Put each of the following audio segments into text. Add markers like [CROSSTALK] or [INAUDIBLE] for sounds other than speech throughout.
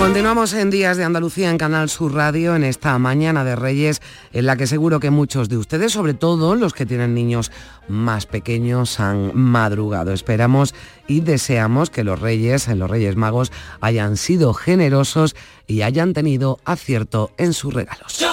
Continuamos en Días de Andalucía en Canal Sur Radio en esta mañana de Reyes en la que seguro que muchos de ustedes, sobre todo los que tienen niños más pequeños, han madrugado. Esperamos y deseamos que los Reyes, los Reyes Magos, hayan sido generosos y hayan tenido acierto en sus regalos.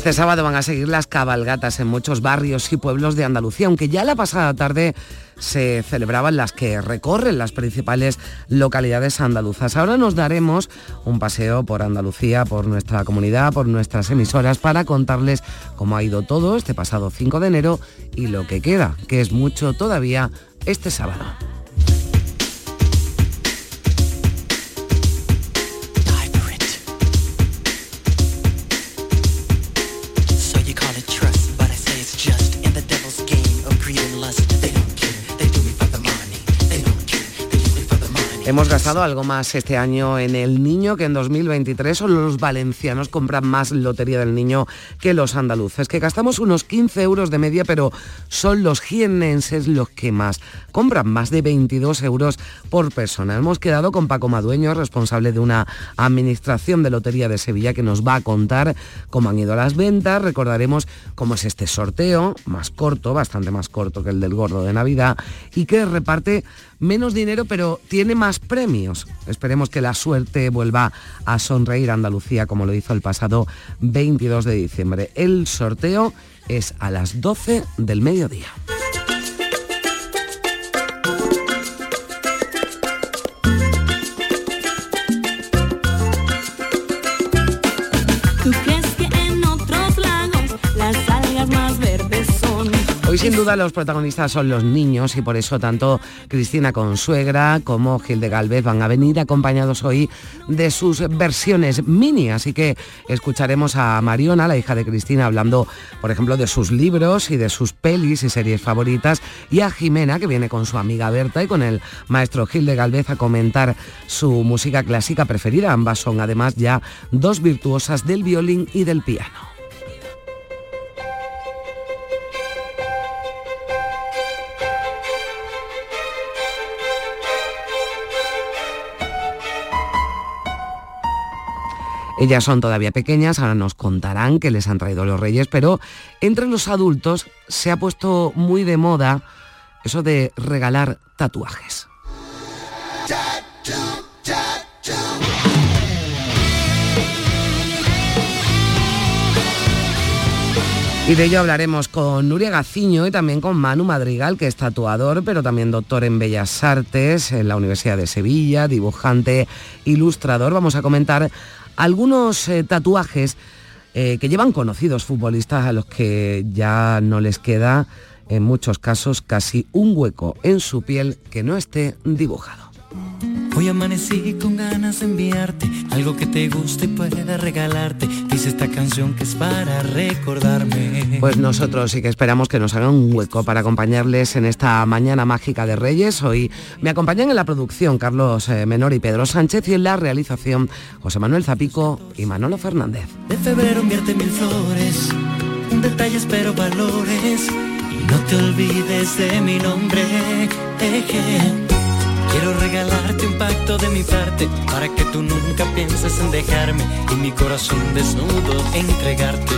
Este sábado van a seguir las cabalgatas en muchos barrios y pueblos de Andalucía, aunque ya la pasada tarde se celebraban las que recorren las principales localidades andaluzas. Ahora nos daremos un paseo por Andalucía, por nuestra comunidad, por nuestras emisoras, para contarles cómo ha ido todo este pasado 5 de enero y lo que queda, que es mucho todavía este sábado. Hemos gastado algo más este año en el niño que en 2023. Solo los valencianos compran más lotería del niño que los andaluces, que gastamos unos 15 euros de media, pero son los jienenses los que más compran, más de 22 euros por persona. Hemos quedado con Paco Madueño, responsable de una administración de lotería de Sevilla, que nos va a contar cómo han ido las ventas. Recordaremos cómo es este sorteo, más corto, bastante más corto que el del gordo de Navidad, y que reparte menos dinero, pero tiene más premios. Esperemos que la suerte vuelva a sonreír a Andalucía como lo hizo el pasado 22 de diciembre. El sorteo es a las 12 del mediodía. Hoy sin duda los protagonistas son los niños y por eso tanto Cristina Consuegra como Gil de Galvez van a venir acompañados hoy de sus versiones mini. Así que escucharemos a Mariona, la hija de Cristina, hablando, por ejemplo, de sus libros y de sus pelis y series favoritas, y a Jimena, que viene con su amiga Berta y con el maestro Gil de Galvez a comentar su música clásica preferida. Ambas son además ya dos virtuosas del violín y del piano. Ellas son todavía pequeñas, ahora nos contarán que les han traído los reyes, pero entre los adultos se ha puesto muy de moda eso de regalar tatuajes. Y de ello hablaremos con Nuria Gaciño y también con Manu Madrigal, que es tatuador, pero también doctor en Bellas Artes en la Universidad de Sevilla, dibujante, ilustrador. Vamos a comentar algunos eh, tatuajes eh, que llevan conocidos futbolistas a los que ya no les queda, en muchos casos, casi un hueco en su piel que no esté dibujado. Hoy amanecí con ganas de enviarte algo que te guste y pueda regalarte. Dice esta canción que es para recordarme. Pues nosotros sí que esperamos que nos hagan un hueco para acompañarles en esta mañana mágica de Reyes. Hoy me acompañan en la producción Carlos eh, Menor y Pedro Sánchez y en la realización José Manuel Zapico y Manolo Fernández. De febrero invierte mil flores, detalles pero valores. Y no te olvides de mi nombre. Eje. Quiero regalarte un pacto de mi parte para que tú nunca pienses en dejarme y mi corazón desnudo entregarte.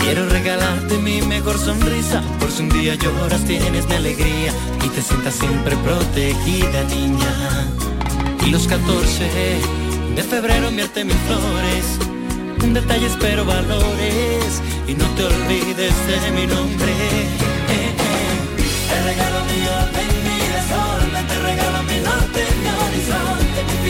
Quiero regalarte mi mejor sonrisa, por si un día lloras tienes mi alegría y te sientas siempre protegida niña. Y los 14 de febrero enviarte mis flores detalles pero valores y no te olvides de mi nombre. Eh, eh. Te regalo mi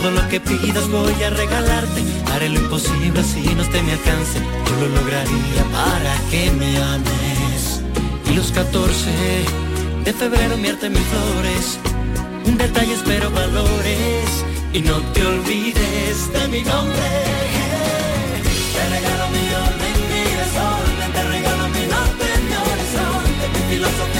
Todo lo que pidas voy a regalarte, haré lo imposible si no esté mi alcance, yo lo lograría para que me ames. Y los 14 de febrero mierte mis flores, detalles pero valores, y no te olvides de mi nombre. Te regalo mi orden, mi desorden, te regalo mi norte, mi horizonte, mi filosofía,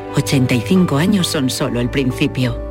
85 años son solo el principio.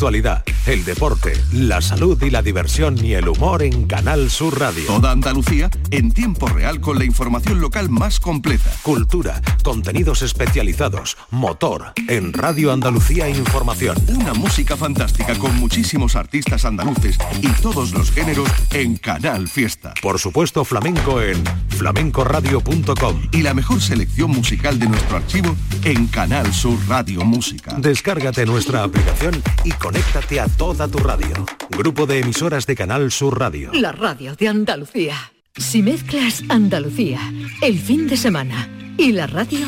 el deporte, la salud y la diversión y el humor en Canal Sur Radio. Toda Andalucía en tiempo real con la información local más completa. Cultura, contenidos especializados, motor, en Radio Andalucía Información. Una música fantástica con muchísimos artistas andaluces y todos los géneros en Canal Fiesta. Por supuesto, flamenco en flamencoradio.com. Y la mejor selección musical de nuestro archivo en Canal Sur Radio Música. Descárgate nuestra aplicación y conéctate a toda tu radio. Grupo de emisoras de Canal Sur Radio. La radio de Andalucía. Si mezclas Andalucía, el fin de semana y la radio,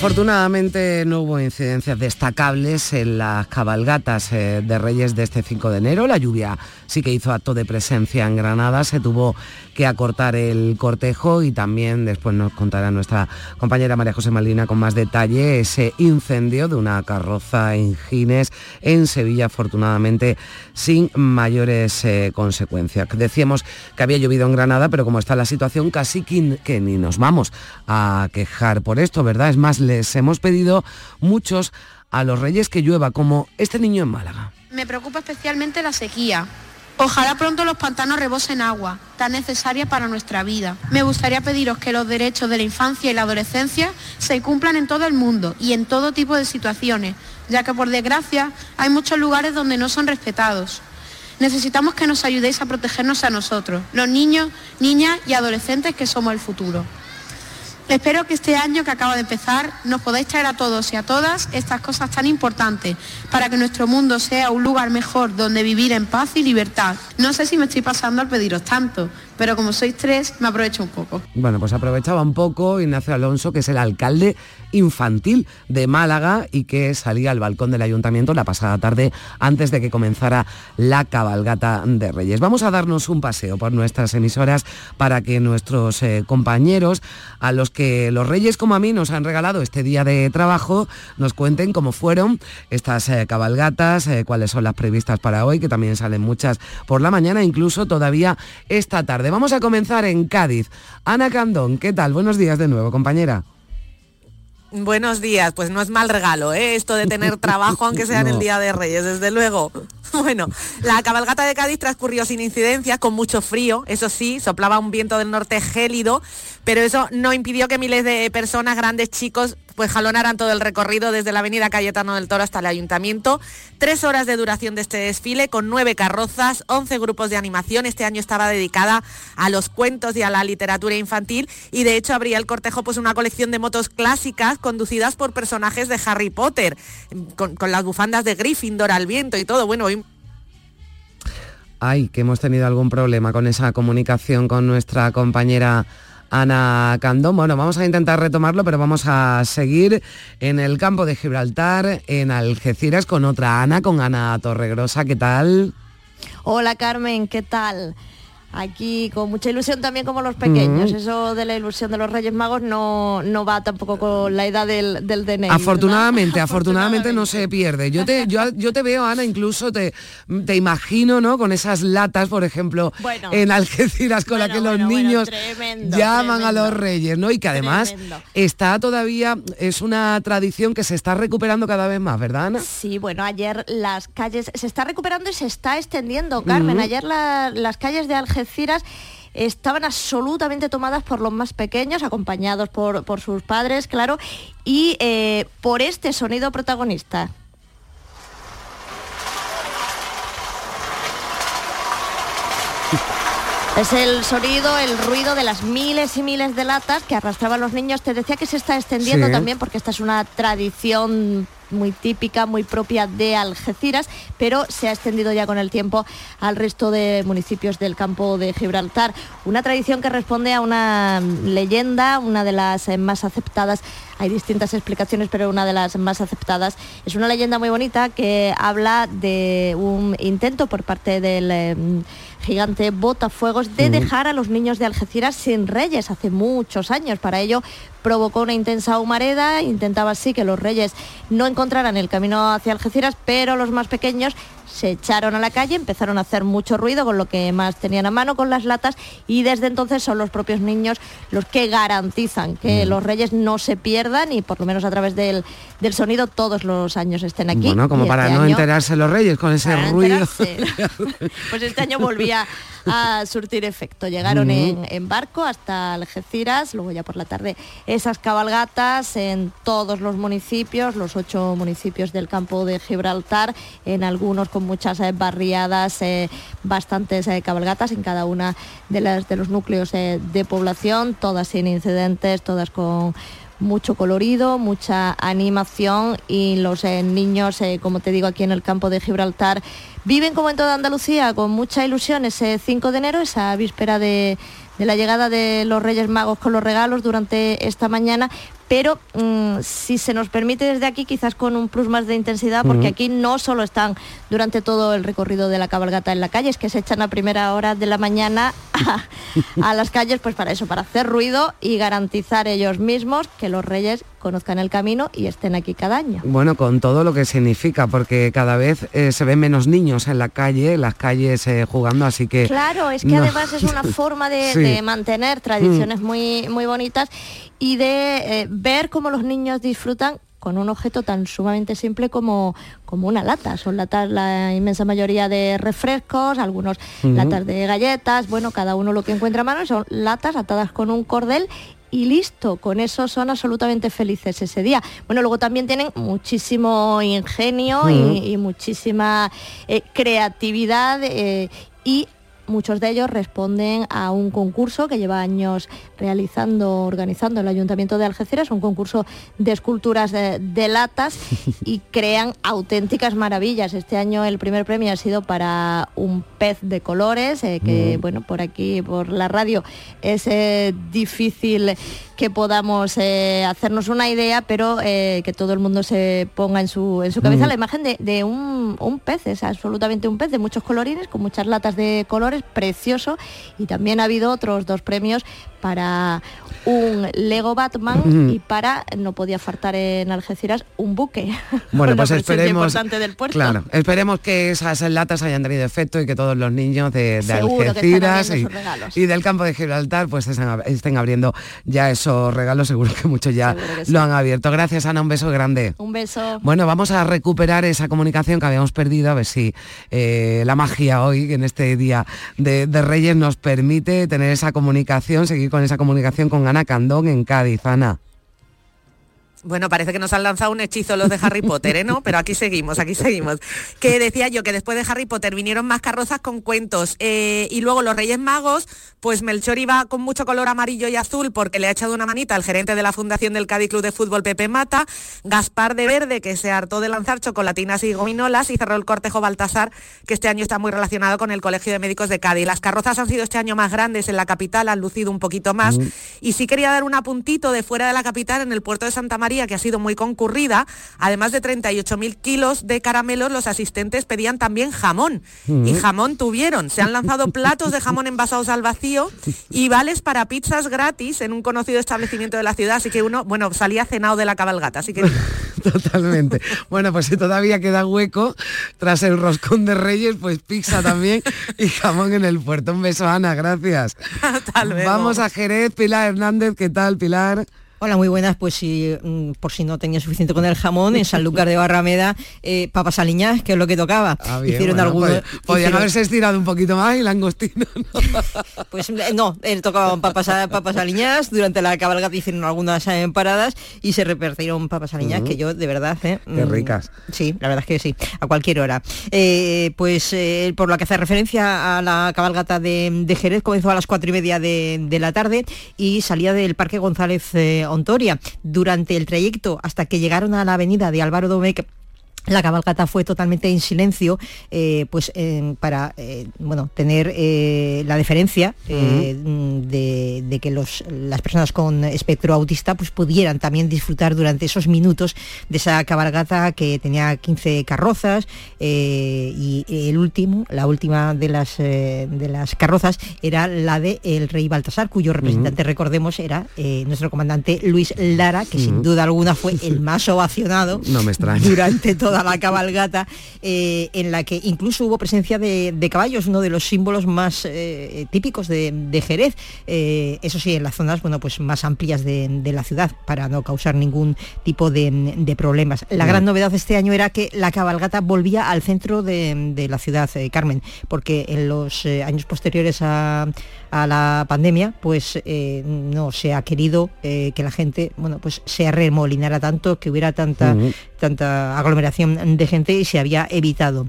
Afortunadamente no hubo incidencias destacables en las cabalgatas eh, de Reyes de este 5 de enero. La lluvia sí que hizo acto de presencia en Granada. Se tuvo que acortar el cortejo y también después nos contará nuestra compañera María José Malina con más detalle ese incendio de una carroza en Gines en Sevilla, afortunadamente sin mayores eh, consecuencias. Decíamos que había llovido en Granada, pero como está la situación, casi que, que ni nos vamos a quejar por esto, ¿verdad? Es más, les hemos pedido muchos a los reyes que llueva, como este niño en Málaga. Me preocupa especialmente la sequía. Ojalá pronto los pantanos rebosen agua, tan necesaria para nuestra vida. Me gustaría pediros que los derechos de la infancia y la adolescencia se cumplan en todo el mundo y en todo tipo de situaciones, ya que por desgracia hay muchos lugares donde no son respetados. Necesitamos que nos ayudéis a protegernos a nosotros, los niños, niñas y adolescentes que somos el futuro. Espero que este año que acaba de empezar nos podáis traer a todos y a todas estas cosas tan importantes para que nuestro mundo sea un lugar mejor donde vivir en paz y libertad. No sé si me estoy pasando al pediros tanto, pero como sois tres, me aprovecho un poco. Bueno, pues aprovechaba un poco Ignacio Alonso, que es el alcalde infantil de Málaga y que salía al balcón del ayuntamiento la pasada tarde antes de que comenzara la cabalgata de Reyes. Vamos a darnos un paseo por nuestras emisoras para que nuestros eh, compañeros, a los que los Reyes como a mí nos han regalado este día de trabajo, nos cuenten cómo fueron estas eh, cabalgatas, eh, cuáles son las previstas para hoy, que también salen muchas por la mañana, incluso todavía esta tarde. Vamos a comenzar en Cádiz. Ana Candón, ¿qué tal? Buenos días de nuevo, compañera. Buenos días, pues no es mal regalo, ¿eh? esto de tener [LAUGHS] trabajo aunque sea en el. Día de Reyes, desde luego. [LAUGHS] Bueno, la cabalgata de Cádiz transcurrió sin incidencias, con mucho frío, eso sí, soplaba un viento del norte gélido, pero eso no impidió que miles de personas, grandes chicos, pues jalonaran todo el recorrido desde la avenida Cayetano del Toro hasta el ayuntamiento. Tres horas de duración de este desfile con nueve carrozas, 11 grupos de animación. Este año estaba dedicada a los cuentos y a la literatura infantil y de hecho abría el cortejo pues una colección de motos clásicas conducidas por personajes de Harry Potter, con, con las bufandas de Gryffindor al viento y todo. Bueno, hoy Ay, que hemos tenido algún problema con esa comunicación con nuestra compañera Ana Candón. Bueno, vamos a intentar retomarlo, pero vamos a seguir en el campo de Gibraltar, en Algeciras, con otra Ana, con Ana Torregrosa. ¿Qué tal? Hola Carmen, ¿qué tal? Aquí con mucha ilusión también como los pequeños. Mm. Eso de la ilusión de los Reyes Magos no, no va tampoco con la edad del, del DNI. ¿verdad? Afortunadamente, [LAUGHS] afortunadamente no se pierde. Yo te, yo, yo te veo, Ana, incluso te, te imagino, ¿no? Con esas latas, por ejemplo, Bueno. en Algeciras, con la que los bueno, bueno, niños tremendo, llaman a los reyes, ¿no? Y que además Tremendo. está todavía, es una tradición que se está recuperando cada vez más, ¿verdad, Ana? Sí, bueno, ayer las calles se está recuperando y se está extendiendo, Carmen. Ayer la- las calles de Algeciras estaban absolutamente tomadas por los más pequeños, acompañados por, por sus padres, claro, y eh, por este sonido protagonista. [LAUGHS] Es el sonido, el ruido de las miles y miles de latas que arrastraban los niños. Te decía que se está extendiendo Sí. también porque esta es una tradición muy típica, muy propia de Algeciras, pero se ha extendido ya con el tiempo al resto de municipios del campo de Gibraltar. Una tradición que responde a una leyenda, una de las más aceptadas. Hay distintas explicaciones, pero una de las más aceptadas es una leyenda muy bonita que habla de un intento por parte del eh, gigante Botafuegos de dejar a los niños de Algeciras sin reyes hace muchos años. Para ello provocó una intensa humareda, intentaba así que los reyes no encontraran el camino hacia Algeciras, pero los más pequeños se echaron a la calle, empezaron a hacer mucho ruido con lo que más tenían a mano, con las latas, y desde entonces son los propios niños los que garantizan que Mm. los reyes no se pierdan y por lo menos a través del, del sonido todos los años estén aquí. Bueno, como para este no año- enterarse los reyes con ese ruido. [LAUGHS] Pues este año volvía [LAUGHS] a surtir efecto. Llegaron en, en barco hasta Algeciras, luego ya por la tarde esas cabalgatas en todos los municipios, los ocho municipios del campo de Gibraltar, en algunos con muchas eh, barriadas, eh, bastantes eh, cabalgatas en cada una de, las, de los núcleos de población, todas sin incidentes, todas con mucho colorido, mucha animación y los eh, niños, eh, como te digo, aquí en el campo de Gibraltar, viven como en toda Andalucía, con mucha ilusión ese 5 de enero, esa víspera de, de la llegada de los Reyes Magos con los regalos durante esta mañana. Pero mm, si se nos permite desde aquí, quizás con un plus más de intensidad, porque aquí no solo están durante todo el recorrido de la cabalgata en la calle, es que se echan a primera hora de la mañana a, [LAUGHS] a las calles, pues para eso, para hacer ruido y garantizar ellos mismos que los reyes conozcan el camino y estén aquí cada año. Bueno, con todo lo que significa, porque cada vez eh, se ven menos niños en la calle, en las calles eh, jugando, así que... Claro, es que no. además es una [LAUGHS] forma de, Sí. de mantener tradiciones muy, muy bonitas y de eh, ver cómo los niños disfrutan con un objeto tan sumamente simple como, como una lata. Son latas la inmensa mayoría de refrescos, algunos latas de galletas, bueno, cada uno lo que encuentra a mano, son latas atadas con un cordel y listo, con eso son absolutamente felices ese día. Bueno, luego también tienen muchísimo ingenio y- y, muchísima eh, creatividad eh, y muchos de ellos responden a un concurso que lleva años realizando, organizando el Ayuntamiento de Algeciras, un concurso de esculturas de, de latas [LAUGHS] y crean auténticas maravillas. Este año el primer premio ha sido para un pez de colores, eh, que Mm. bueno, por aquí, por la radio, es eh, difícil que podamos eh, hacernos una idea, pero eh, que todo el mundo se ponga en su, en su cabeza Mm. la imagen de, de un, un pez, es absolutamente un pez de muchos colorines, con muchas latas de colores, precioso. Y también ha habido otros dos premios para un Lego Batman y para, no podía faltar en Algeciras, un buque. Bueno, [LAUGHS] pues esperemos. del puerto. Claro, esperemos que esas latas hayan tenido efecto y que todos los niños de, de Algeciras y, del campo de Gibraltar pues estén, ab- estén abriendo ya esos regalos, seguro que muchos ya Seguro que sí. lo han abierto. Gracias Ana, un beso grande. Un beso. Bueno, vamos a recuperar esa comunicación que habíamos perdido, a ver si eh, la magia hoy, en este día de, de Reyes, nos permite tener esa comunicación, seguir con esa comunicación con Ana Candón en Cádiz. Ana. Bueno, parece que nos han lanzado un hechizo los de Harry Potter, ¿eh? ¿no? Pero aquí seguimos, aquí seguimos. Que decía yo que después de Harry Potter vinieron más carrozas con cuentos eh, y luego los Reyes Magos, pues Melchor iba con mucho color amarillo y azul porque le ha echado una manita al gerente de la Fundación del Cádiz Club de Fútbol, Pepe Mata, Gaspar de Verde, que se hartó de lanzar chocolatinas y gominolas y cerró el cortejo Baltasar, que este año está muy relacionado con el Colegio de Médicos de Cádiz. Las carrozas han sido este año más grandes en la capital, han lucido un poquito más. Mm. Y sí quería dar un apuntito de fuera de la capital, en el puerto de Santa María, que ha sido muy concurrida. Además de 38.000 kilos de caramelos, los asistentes pedían también jamón. Mm. Y jamón tuvieron. Se han lanzado [LAUGHS] platos de jamón envasados al vacío y vales para pizzas gratis en un conocido establecimiento de la ciudad. Así que uno, bueno, salía cenado de la cabalgata. Así que [LAUGHS] Totalmente. Bueno, pues si todavía queda hueco tras el roscón de Reyes, pues pizza también y jamón en el puerto. Un beso, Ana, gracias. [LAUGHS] Vamos a Jerez, Pilar Hernández, ¿qué tal, Pilar? Hola, muy buenas. Pues si, mm, por si no tenía suficiente con el jamón, en Sanlúcar de Barrameda, eh, papas aliñadas, que es lo que tocaba. Ah, bien, Hicieron bueno, algunos... pues, podían hicieron- haberse estirado un poquito más y langostino. [LAUGHS] Pues eh, no, eh, tocaban papas, papas aliñadas, durante la cabalgata hicieron algunas eh, paradas y se repartieron papas aliñadas, Ujú. que yo de verdad... eh, Qué mm, ricas. Sí, la verdad es que sí, a cualquier hora. Pues por lo que hace referencia a la cabalgata de, de Jerez, comenzó a las cuatro y media de, de la tarde y salía del Parque González Ontoria. Durante el trayecto hasta que llegaron a la avenida de Álvaro Domecq, la cabalgata fue totalmente en silencio, eh, pues eh, para eh, bueno tener eh, la deferencia de, de que los, las personas con espectro autista pues pudieran también disfrutar durante esos minutos de esa cabalgata que tenía 15 carrozas y el último, la última de las de las carrozas era la de el rey Baltasar, cuyo representante recordemos era nuestro comandante Luis Lara, que sin duda alguna fue el [LAUGHS] más ovacionado No me extraña. durante [LAUGHS] toda la cabalgata, eh, en la que incluso hubo presencia de, de caballos, uno de los símbolos más eh, típicos de, de Jerez. Eh, eso sí, en las zonas bueno, pues más amplias de, de la ciudad, para no causar ningún tipo de, problemas. La Mm. gran novedad de este año era que la cabalgata volvía al centro de, la ciudad, Carmen, porque en los años posteriores a, a la pandemia, pues eh, no se ha querido eh, que la gente, bueno, pues se arremolinara tanto, que hubiera tanta, tanta aglomeración de gente y se había evitado.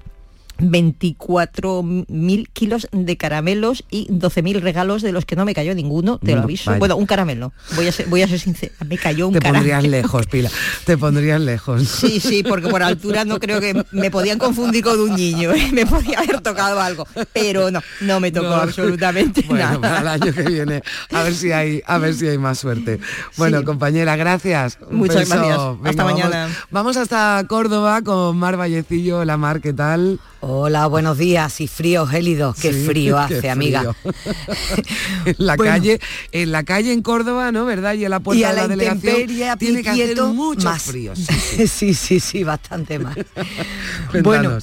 24.000 kilos de caramelos y 12.000 regalos de los que no me cayó ninguno, te lo No, aviso. vaya. Bueno, un caramelo, voy a ser, voy a ser sincera, me cayó un Te caramelo. pondrías [LAUGHS] lejos, Pilar. Te pondrías lejos. Sí, sí, porque por altura no creo que me podían confundir con un niño, ¿eh? me podía haber tocado algo, pero no, no me tocó No. absolutamente Bueno, nada. para el año que viene, a ver si hay, a ver si hay más suerte. Bueno, Sí. compañera, gracias. Un Muchas beso. gracias. Hasta mañana. Vamos, hasta Córdoba con Mar Vallecillo. Hola Mar, ¿qué tal? Hola, buenos días y frío gélido. Qué Sí, frío [LAUGHS] qué hace, amiga. [LAUGHS] en la Bueno. calle, en la calle en Córdoba, ¿no? ¿Verdad? Y en la puerta y a de la, la, delegación a tiene que hacer mucho más. frío. [LAUGHS] Sí, sí, sí, bastante más. bueno,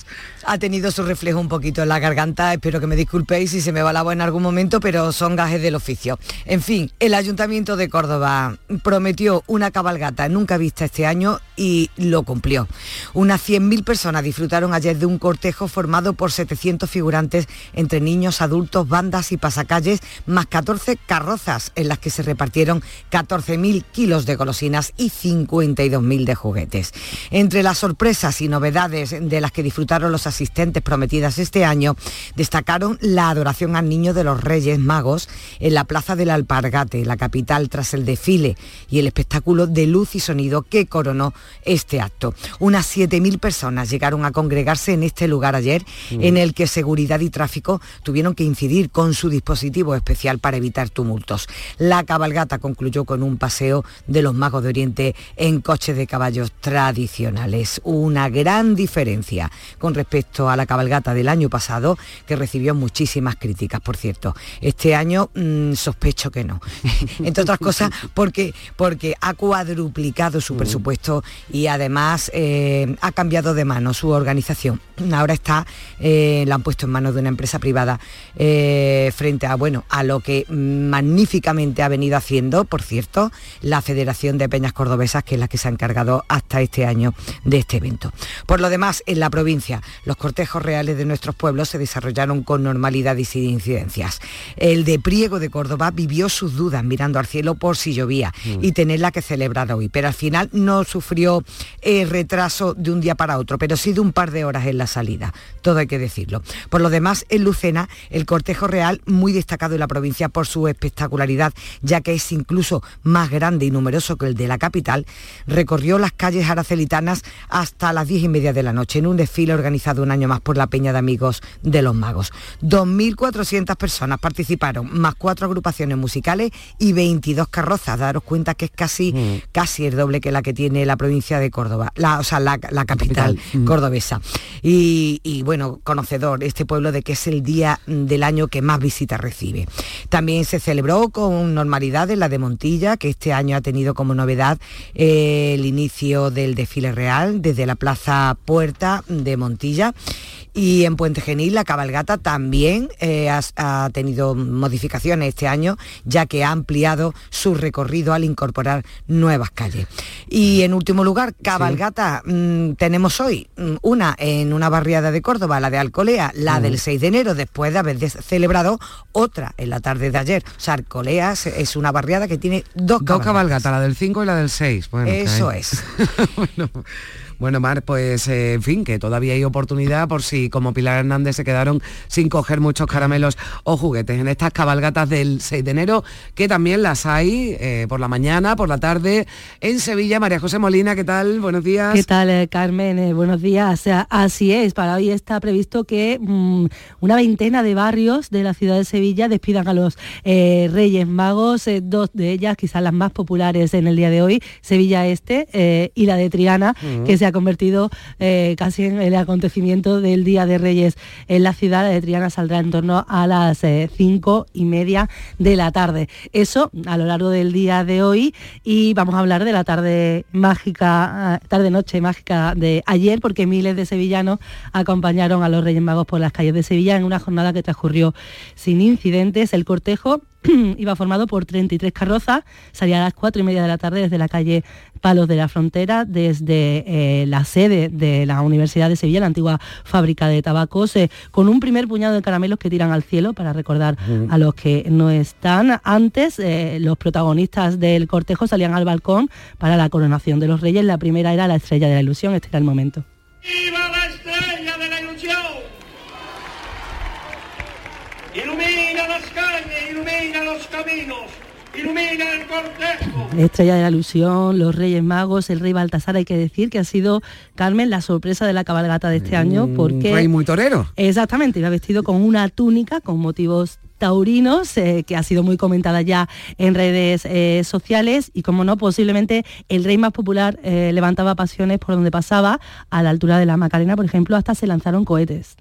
ha tenido su reflejo un poquito en la garganta, espero que me disculpéis si se me va la voz en algún momento, pero son gajes del oficio. En fin, el Ayuntamiento de Córdoba prometió una cabalgata nunca vista este año y lo cumplió. Unas 100.000 personas disfrutaron ayer de un cortejo formado por 700 figurantes entre niños, adultos, bandas y pasacalles, más 14 carrozas en las que se repartieron 14.000 kilos de golosinas y 52.000 de juguetes. Entre las sorpresas y novedades de las que disfrutaron los asistentes prometidas este año, destacaron la adoración al niño de los Reyes Magos en la Plaza del Alpargate, la capital, tras el desfile y el espectáculo de luz y sonido que coronó este acto. Unas 7.000 personas llegaron a congregarse en este lugar ayer, Mm. en el que seguridad y tráfico tuvieron que incidir con su dispositivo especial para evitar tumultos. La cabalgata concluyó con un paseo de los magos de Oriente en coches de caballos tradicionales. Una gran diferencia con respecto a la cabalgata del año pasado, que recibió muchísimas críticas, por cierto. Este año mm, sospecho que no. [LAUGHS] Entre otras cosas, porque, porque ha cuadruplicado su presupuesto y además eh, ha cambiado de mano su organización. Ahora está, eh, la han puesto en manos de una empresa privada eh, frente a, bueno, a lo que magníficamente ha venido haciendo, por cierto, la Federación de Peñas Cordobesas, que es la que se ha encargado hasta este año de este evento. Por lo demás, en la provincia, los cortejos reales de nuestros pueblos se desarrollaron con normalidad y sin incidencias. El de Priego de Córdoba vivió sus dudas mirando al cielo por si llovía Mm. y tenerla que celebrar hoy, pero al final no sufrió eh, retraso de un día para otro, pero sí de un par de horas en la salida, todo hay que decirlo. Por lo demás, en Lucena, el cortejo real muy destacado en la provincia por su espectacularidad, ya que es incluso más grande y numeroso que el de la capital, recorrió las calles aracelitanas hasta las diez y media de la noche en un desfile organizado un año más por la Peña de Amigos de los Magos. 2.400 personas participaron, más cuatro agrupaciones musicales y 22 carrozas. Daros cuenta que es casi, casi el doble que la que tiene la provincia de Córdoba, la, o sea, la, la capital Capital. Mm. cordobesa. Y, y, bueno, conocedor este pueblo de que es el día del año que más visitas recibe. También se celebró con normalidad en la de Montilla, que este año ha tenido como novedad eh, el inicio del desfile real desde la Plaza Puerta de Montilla. Y en Puente Genil la cabalgata también eh, ha, ha tenido modificaciones este año, ya que ha ampliado su recorrido al incorporar nuevas calles. Y en último lugar, cabalgata mm, tenemos hoy mm, una en una barriada de Córdoba, la de Alcolea, la Mm. del 6 de enero, después de haber celebrado otra en la tarde de ayer. O sea, Alcolea es- una barriada que tiene dos, Dos cabalgatas, la del 5 y la del 6. Bueno, que Eso es. [LAUGHS] bueno, bueno, Mar, pues eh, en fin, que todavía hay oportunidad por si como Pilar Hernández se quedaron sin coger muchos caramelos o juguetes en estas cabalgatas del 6 de enero, que también las hay eh, por la mañana, por la tarde, en Sevilla. María José Molina, ¿qué tal? Buenos días. ¿Qué tal, eh, Carmen? Buenos días. O sea, así es, para hoy está previsto que mm, una veintena de barrios de la ciudad de Sevilla despidan a los Reyes Magos, dos de ellas, quizás las más populares en el día de hoy, Sevilla Este y la de Triana, Ujú. que se ha convertido eh, casi en el acontecimiento del Día de Reyes en la ciudad. De Triana saldrá en torno a las eh, cinco y media de la tarde. Eso a lo largo del día de hoy y vamos a hablar de la tarde mágica, ah, tarde-noche mágica de ayer, porque miles de sevillanos acompañaron a los Reyes Magos por las calles de Sevilla en una jornada que transcurrió sin incidentes. El cortejo [CLEARS THROAT] iba formado por 33 carrozas, salía a las 4 y media de la tarde desde la calle Palos de la Frontera, desde eh, la sede de la Universidad de Sevilla, la antigua fábrica de tabacos, eh, con un primer puñado de caramelos que tiran al cielo para recordar a los que no están. Antes, eh, los protagonistas del cortejo salían al balcón para la coronación de los reyes. La primera era la estrella de la ilusión, este era el momento. ¡Viva la estrella de la ilusión! Ilumina las calles, ilumina los caminos, ilumina el cortejo. La estrella de la ilusión, los Reyes Magos, el rey Baltasar, hay que decir que ha sido, Carmen, la sorpresa de la cabalgata de este año, porque... rey muy torero. Exactamente, iba vestido con una túnica con motivos taurinos, eh, que ha sido muy comentada ya en redes eh, sociales y como no, posiblemente el rey más popular eh, levantaba pasiones por donde pasaba, a la altura de la Macarena, por ejemplo, hasta se lanzaron cohetes.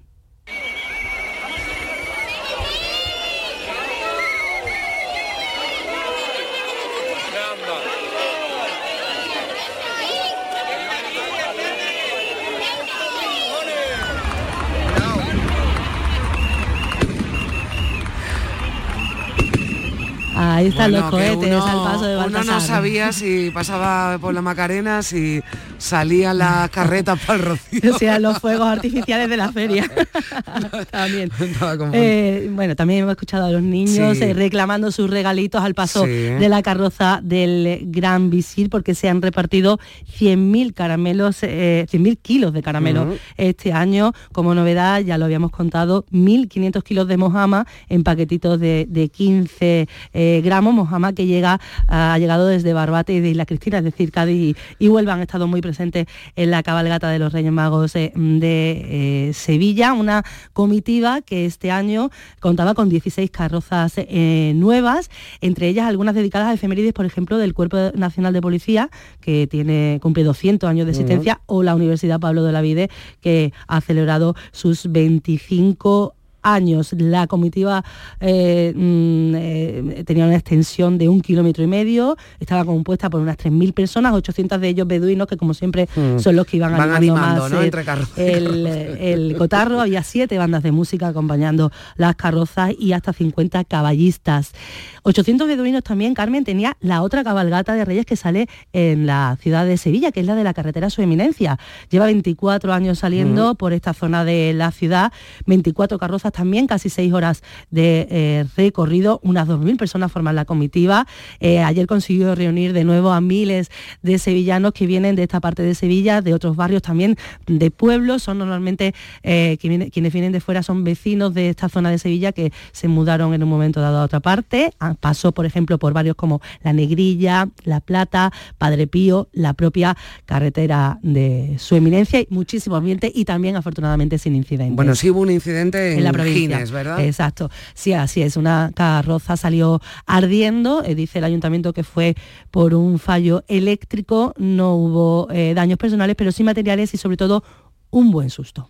Ahí están Bueno, los cohetes uno- al paso de Uno Baltasar. no sabía si pasaba por la Macarena, si salían las carretas [LAUGHS] para el rocío. O sea, los fuegos artificiales de la feria. [LAUGHS] [LAUGHS] también. Eh, bueno, también hemos escuchado a los niños Sí. eh, reclamando sus regalitos al paso Sí. de la carroza del Gran Visir porque se han repartido 100.000 caramelos, eh, 100.000 kilos de caramelos Ujú. este año. Como novedad, ya lo habíamos contado, 1.500 kilos de mojama en paquetitos de, de 15 eh, gramos. Mojama que llega ha llegado desde Barbate y de Isla Cristina, es decir, Cádiz y, y Huelva han estado muy presentes en la cabalgata de los Reyes Magos de eh, Sevilla, una comitiva que este año contaba con 16 carrozas eh, nuevas, entre ellas algunas dedicadas a efemérides, por ejemplo, del Cuerpo Nacional de Policía, que tiene cumple 200 años de existencia, o la Universidad Pablo de la Vide, que ha celebrado sus 25 años. La comitiva eh, mm, eh, tenía una extensión de un kilómetro y medio, estaba compuesta por unas 3.000 personas, 800 de ellos beduinos, que como siempre Mm. son los que iban Van animando, animando, más ¿no? eh, Entre el, el cotarro. [LAUGHS] Había siete bandas de música acompañando las carrozas y hasta 50 caballistas. 800 beduinos también, Carmen, tenía la otra cabalgata de Reyes que sale en la ciudad de Sevilla, que es la de la carretera Su Eminencia. Lleva 24 años saliendo por esta zona de la ciudad, 24 carrozas también, casi 6 horas de eh, recorrido, unas 2.000 personas forman la comitiva. Eh, ayer consiguió reunir de nuevo a miles de sevillanos que vienen de esta parte de Sevilla, de otros barrios también, de pueblos, son normalmente eh, quienes vienen de fuera son vecinos de esta zona de Sevilla que se mudaron en un momento dado a otra parte. Ah, Pasó, por ejemplo, por barrios como La Negrilla, La Plata, Padre Pío, la propia carretera de su eminencia y muchísimo ambiente y también afortunadamente sin incidentes. Bueno, sí hubo un incidente en, en la provincia. ¿verdad? Exacto. Sí, así es. Una carroza salió ardiendo. eh, dice el ayuntamiento que fue por un fallo eléctrico. No hubo eh, daños personales, pero sí materiales y sobre todo un buen susto.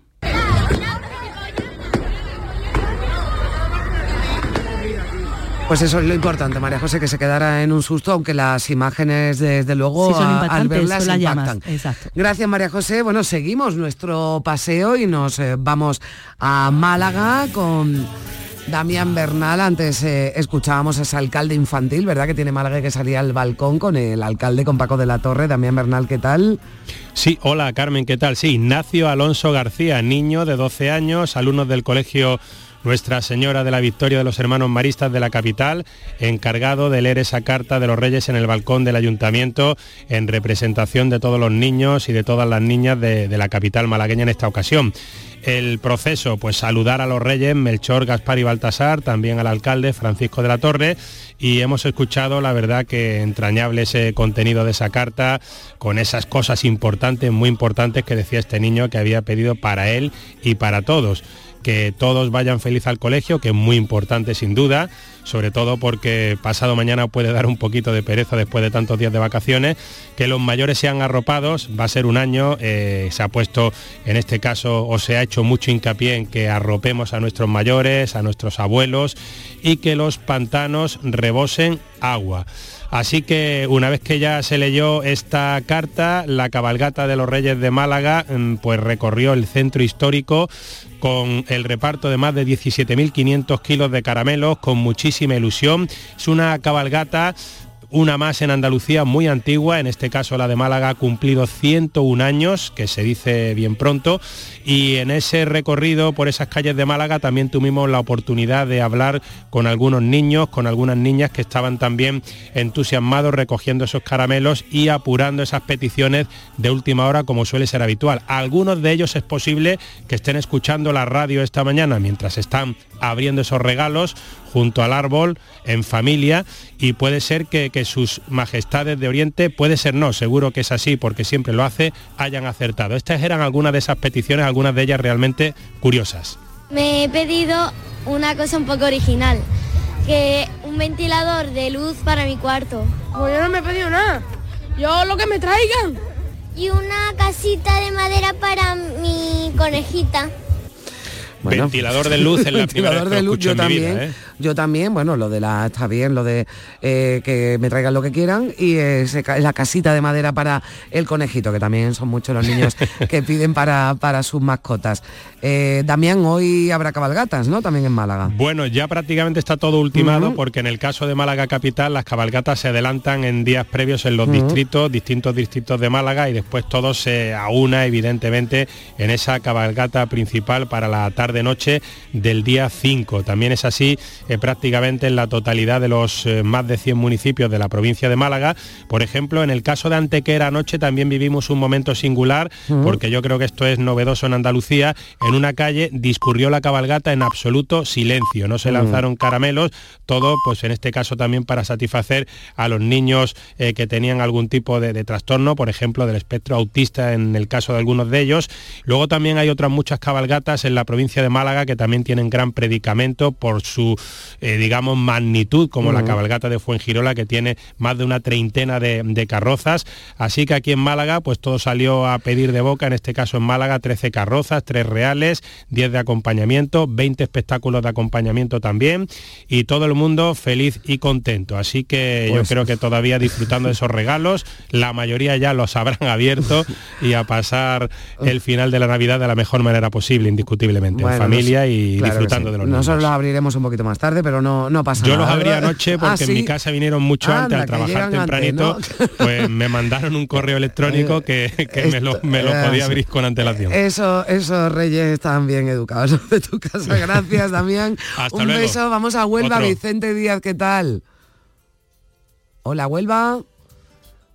Pues eso es lo importante, María José, que se quedara en un susto, aunque las imágenes, desde luego, Sí, son a- al verlas son las llamas. impactan. Exacto. Gracias, María José. Bueno, seguimos nuestro paseo y nos eh, vamos a Málaga con Damián Bernal. Antes eh, escuchábamos a ese alcalde infantil, ¿verdad? Que tiene Málaga y que salía al balcón con el alcalde, con Paco de la Torre. Damián Bernal, ¿qué tal? Sí, hola Carmen, ¿qué tal? Sí, Ignacio Alonso García, niño de 12 años, alumno del colegio Nuestra Señora de la Victoria de los Hermanos Maristas de la capital, encargado de leer esa carta de los Reyes en el balcón del ayuntamiento en representación de todos los niños y de todas las niñas de, la capital malagueña en esta ocasión. El proceso, pues saludar a los Reyes, Melchor, Gaspar y Baltasar, también al alcalde Francisco de la Torre y hemos escuchado la verdad que entrañable ese contenido de esa carta con esas cosas importantes, muy importantes que decía este niño que había pedido para él y para todos que todos vayan feliz al colegio, que es muy importante sin duda, sobre todo porque pasado mañana puede dar un poquito de pereza después de tantos días de vacaciones, que los mayores sean arropados, va a ser un año, eh, se ha puesto en este caso o se ha hecho mucho hincapié en que arropemos a nuestros mayores, a nuestros abuelos y que los pantanos rebosen agua. Así que una vez que ya se leyó esta carta, la cabalgata de los Reyes de Málaga mm, pues recorrió el centro histórico con el reparto de más de 17.500 kilos de caramelos, con muchísima ilusión. Es una cabalgata una más en Andalucía muy antigua, en este caso la de Málaga ha cumplido 101 años, que se dice bien pronto, y en ese recorrido por esas calles de Málaga también tuvimos la oportunidad de hablar con algunos niños, con algunas niñas que estaban también entusiasmados recogiendo esos caramelos y apurando esas peticiones de última hora como suele ser habitual. Algunos de ellos es posible que estén escuchando la radio esta mañana mientras están abriendo esos regalos junto al árbol, en familia, y puede ser que, que sus majestades de Oriente, puede ser no, seguro que es así porque siempre lo hace, hayan acertado. Estas eran algunas de esas peticiones, algunas de ellas realmente curiosas. Me he pedido una cosa un poco original, que un ventilador de luz para mi cuarto. Pues yo no me he pedido nada. Yo lo que me traigan. Y una casita de madera para mi conejita. Ventilador de luz en la [LAUGHS] primera Ventilador vez que de luz, yo en mi vida, ¿eh? Yo también, bueno, lo de la, está bien, lo de eh, que me traigan lo que quieran y ese ca- la casita de madera para el conejito, que también son muchos los niños [LAUGHS] que piden para, para sus mascotas. Eh, Damián, hoy habrá cabalgatas, ¿no? También en Málaga. Bueno, ya prácticamente está todo ultimado porque en el caso de Málaga Capital las cabalgatas se adelantan en días previos en los distritos, distintos distritos de Málaga y después todo se aúna evidentemente en esa cabalgata principal para la tarde-noche del día 5. También es así eh, prácticamente en la totalidad de los eh, más de 100 municipios de la provincia de Málaga. Por ejemplo, en el caso de Antequera anoche también vivimos un momento singular porque yo creo que esto es novedoso en Andalucía. En una calle discurrió la cabalgata en absoluto silencio, no se lanzaron caramelos, todo pues en este caso también para satisfacer a los niños eh, que tenían algún tipo de, de trastorno, por ejemplo del espectro autista en el caso de algunos de ellos. Luego también hay otras muchas cabalgatas en la provincia de Málaga que también tienen gran predicamento por su, eh, digamos, magnitud, como la cabalgata de Fuengirola que tiene más de una treintena de, de carrozas. Así que aquí en Málaga pues todo salió a pedir de boca, en este caso en Málaga 13 carrozas, 3 reales, 10 de acompañamiento, 20 espectáculos de acompañamiento también y todo el mundo feliz y contento. Así que yo Pues- creo que [LAUGHS] todavía disfrutando de esos regalos, la mayoría ya los habrán abierto y a pasar [LAUGHS] el final de la Navidad de la mejor manera posible, indiscutiblemente, Bueno, en familia y claro disfrutando sí. de los niños. Nosotros los abriremos un poquito más tarde, pero no, no pasa Yo nada. los abrí anoche porque Ah, en mi casa vinieron mucho antes a trabajar antes, tempranito, ¿no? [LAUGHS] pues me mandaron un correo electrónico que, que me lo, me lo eh, podía abrir con antelación. Eso, esos reyes están bien educados los [LAUGHS] de tu casa. Gracias, Damián. [LAUGHS] Hasta Un luego. beso. Vamos a Huelva, Otro. Vicente Díaz, ¿qué tal? Hola, Huelva.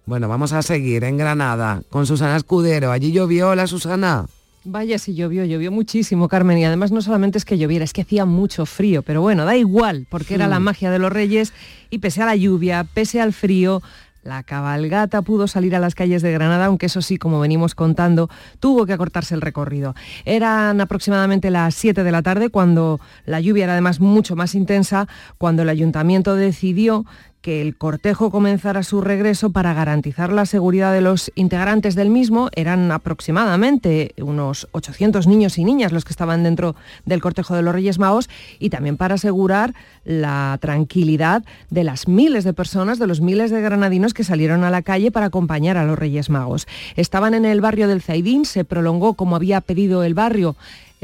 Bueno, vamos a seguir en Granada con Susana Escudero. Allí llovió, hola Susana. Vaya si llovió, llovió muchísimo, Carmen, y además no solamente es que lloviera, es que hacía mucho frío, pero bueno, da igual, porque era la magia de los reyes y pese a la lluvia, pese al frío, la cabalgata pudo salir a las calles de Granada, aunque eso sí, como venimos contando, tuvo que acortarse el recorrido. Eran aproximadamente las 7 de la tarde cuando la lluvia era además mucho más intensa, cuando el ayuntamiento decidió que el cortejo comenzara su regreso para garantizar la seguridad de los integrantes del mismo. Eran aproximadamente unos 800 niños y niñas los que estaban dentro del cortejo de los Reyes Magos y también para asegurar la tranquilidad de las miles de personas, de los miles de granadinos que salieron a la calle para acompañar a los Reyes Magos. Estaban en el barrio del Zaidín, se prolongó como había pedido el barrio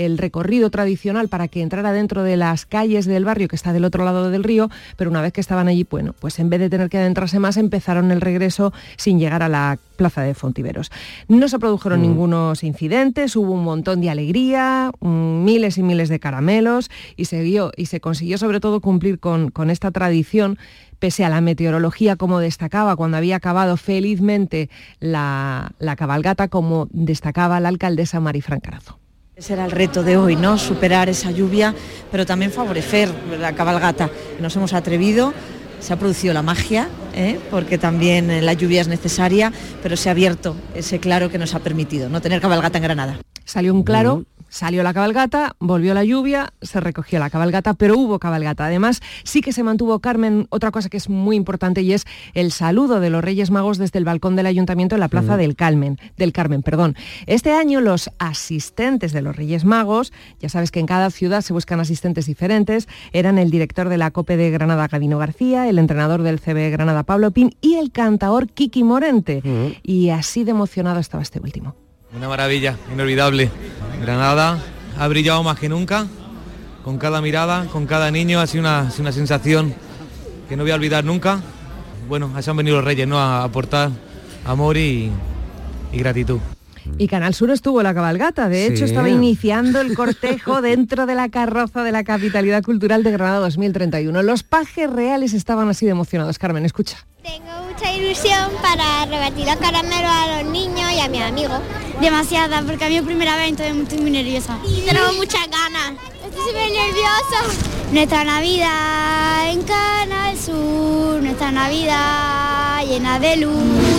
el recorrido tradicional para que entrara dentro de las calles del barrio que está del otro lado del río, pero una vez que estaban allí, bueno, pues en vez de tener que adentrarse más, empezaron el regreso sin llegar a la plaza de Fontiveros. No se produjeron ningunos incidentes, hubo un montón de alegría, mm, miles y miles de caramelos y se, dio- y se consiguió sobre todo cumplir con, con esta tradición pese a la meteorología como destacaba cuando había acabado felizmente la, la cabalgata, como destacaba la alcaldesa Marifran Carazo. Ese era el reto de hoy, ¿no? Superar esa lluvia, pero también favorecer la cabalgata. Nos hemos atrevido, se ha producido la magia, ¿eh? porque también eh, la lluvia es necesaria, pero se ha abierto ese claro que nos ha permitido no tener cabalgata en Granada. Salió un claro, salió la cabalgata, volvió la lluvia, se recogió la cabalgata, pero hubo cabalgata. Además, sí que se mantuvo, Carmen, otra cosa que es muy importante y es el saludo de los Reyes Magos desde el balcón del Ayuntamiento en la Plaza Mm. del Carmen, del Carmen, perdón. Este año los asistentes de los Reyes Magos, ya sabes que en cada ciudad se buscan asistentes diferentes, eran el director de la COPE de Granada, Gabino García, el entrenador del CB Granada, Pablo Pin, y el cantaor Kiki Morente. Y así de emocionado estaba este último. Una maravilla, inolvidable. Granada ha brillado más que nunca, con cada mirada, con cada niño, ha sido una, una sensación que no voy a olvidar nunca. Bueno, a eso han venido los reyes, ¿no? A aportar amor y gratitud. Y Canal Sur estuvo la cabalgata, de hecho estaba iniciando el cortejo [LAUGHS] dentro de la carroza de la Capitalidad Cultural de Granada 2031. Los pajes reales estaban así de emocionados. Carmen, escucha. mucha ilusión para rebatir los caramelos a los niños y a mis amigos. Demasiada, porque es mi primera vez, entonces estoy muy nerviosa. Tenemos muchas ganas. Estoy súper nerviosa. Nuestra Navidad en Canal Sur, nuestra Navidad llena de luz.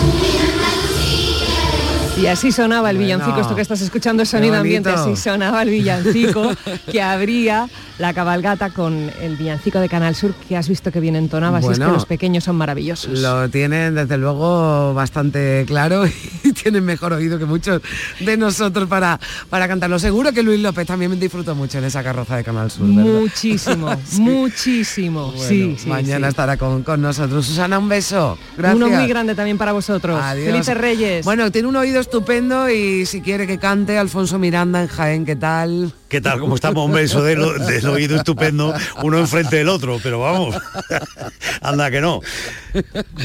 Y así sonaba el Bueno, villancico, esto que estás escuchando es sonido ambiente, así sonaba el villancico que abría la cabalgata con el villancico de Canal Sur que has visto que bien entonaba, así es que Bueno. los pequeños son maravillosos. Lo tienen desde luego bastante claro [LAUGHS] y tienen mejor oído que muchos de nosotros para, para cantarlo. Seguro que Luis López también disfrutó mucho en esa carroza de Canal Sur, ¿verdad? Muchísimo, [LAUGHS] muchísimo. Bueno, sí, sí, mañana estará con, con nosotros. Susana, un beso. Gracias. Uno muy grande también para vosotros. Adiós. Felices Reyes. Bueno, tiene un oído estupendo y si quiere que cante Alfonso Miranda en Jaén, ¿qué tal? ¿Qué tal? ¿Cómo estamos? Un beso del, del oído estupendo, uno enfrente del otro, pero vamos, [LAUGHS] anda que no.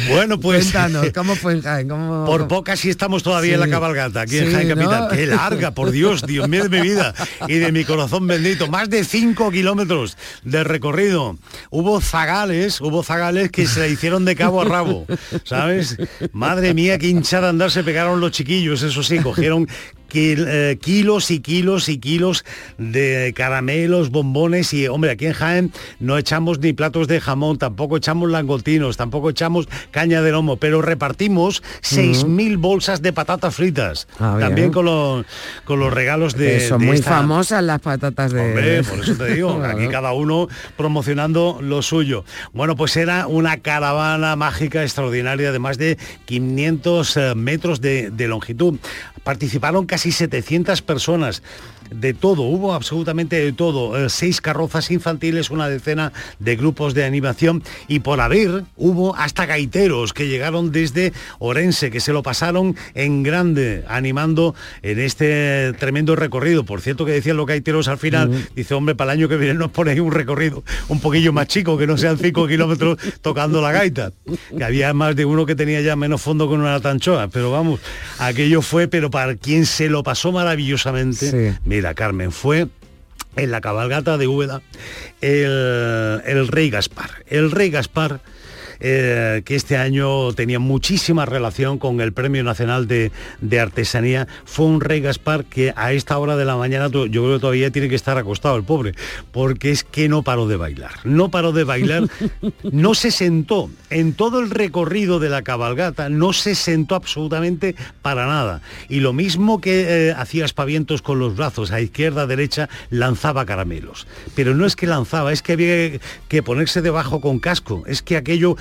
Bueno, pues... Cuéntanos, [LAUGHS] ¿cómo fue en Jaén? ¿Cómo- Por poca sí estamos todavía en la cabalgata, aquí en Sí, Jaén Capital. ¿no? Qué larga, por Dios, Dios mío de mi vida y de mi corazón bendito. Más de 5 kilómetros de recorrido. Hubo zagales, hubo zagales que se la hicieron de cabo a rabo, ¿sabes? Madre mía, qué hinchada andar se pegaron los chiquillos, eso sí, cogieron [LAUGHS] kilos y kilos y kilos de caramelos, bombones y hombre, aquí en Jaén no echamos ni platos de jamón, tampoco echamos langotinos, tampoco echamos caña de lomo, pero repartimos 6.000 bolsas de patatas fritas. Ah. También con los, con los regalos de... Son de muy esta- famosas las patatas de... Hombre, por eso te digo, Claro. [LAUGHS] aquí cada uno promocionando lo suyo. Bueno, pues era una caravana mágica extraordinaria de más de 500 eh, metros de, de longitud. Participaron casi 700 personas. De todo, hubo absolutamente de todo. Eh, seis carrozas infantiles, una decena de grupos de animación y por haber hubo hasta gaiteros que llegaron desde Orense, que se lo pasaron en grande, animando en este tremendo recorrido. Por cierto que decían los gaiteros al final, dice, hombre, para el año que viene nos ponéis un recorrido un poquillo más chico, que no sean cinco kilómetros tocando la gaita. Que había más de uno que tenía ya menos fondo con una tanchoa, pero vamos, aquello fue, pero para quien se lo pasó maravillosamente, mira, Carmen, fue en la cabalgata de Úbeda el, el rey Gaspar. El rey Gaspar eh, que este año tenía muchísima relación con el Premio Nacional de, de Artesanía, fue un rey Gaspar que a esta hora de la mañana yo creo que todavía tiene que estar acostado el pobre, porque es que no paró de bailar. No paró de bailar, [LAUGHS] no se sentó en todo el recorrido de la cabalgata, no se sentó absolutamente para nada. Y lo mismo que eh, hacía espavientos con los brazos a izquierda, a derecha, lanzaba caramelos. Pero no es que lanzaba, es que había que ponerse debajo con casco. Es que aquello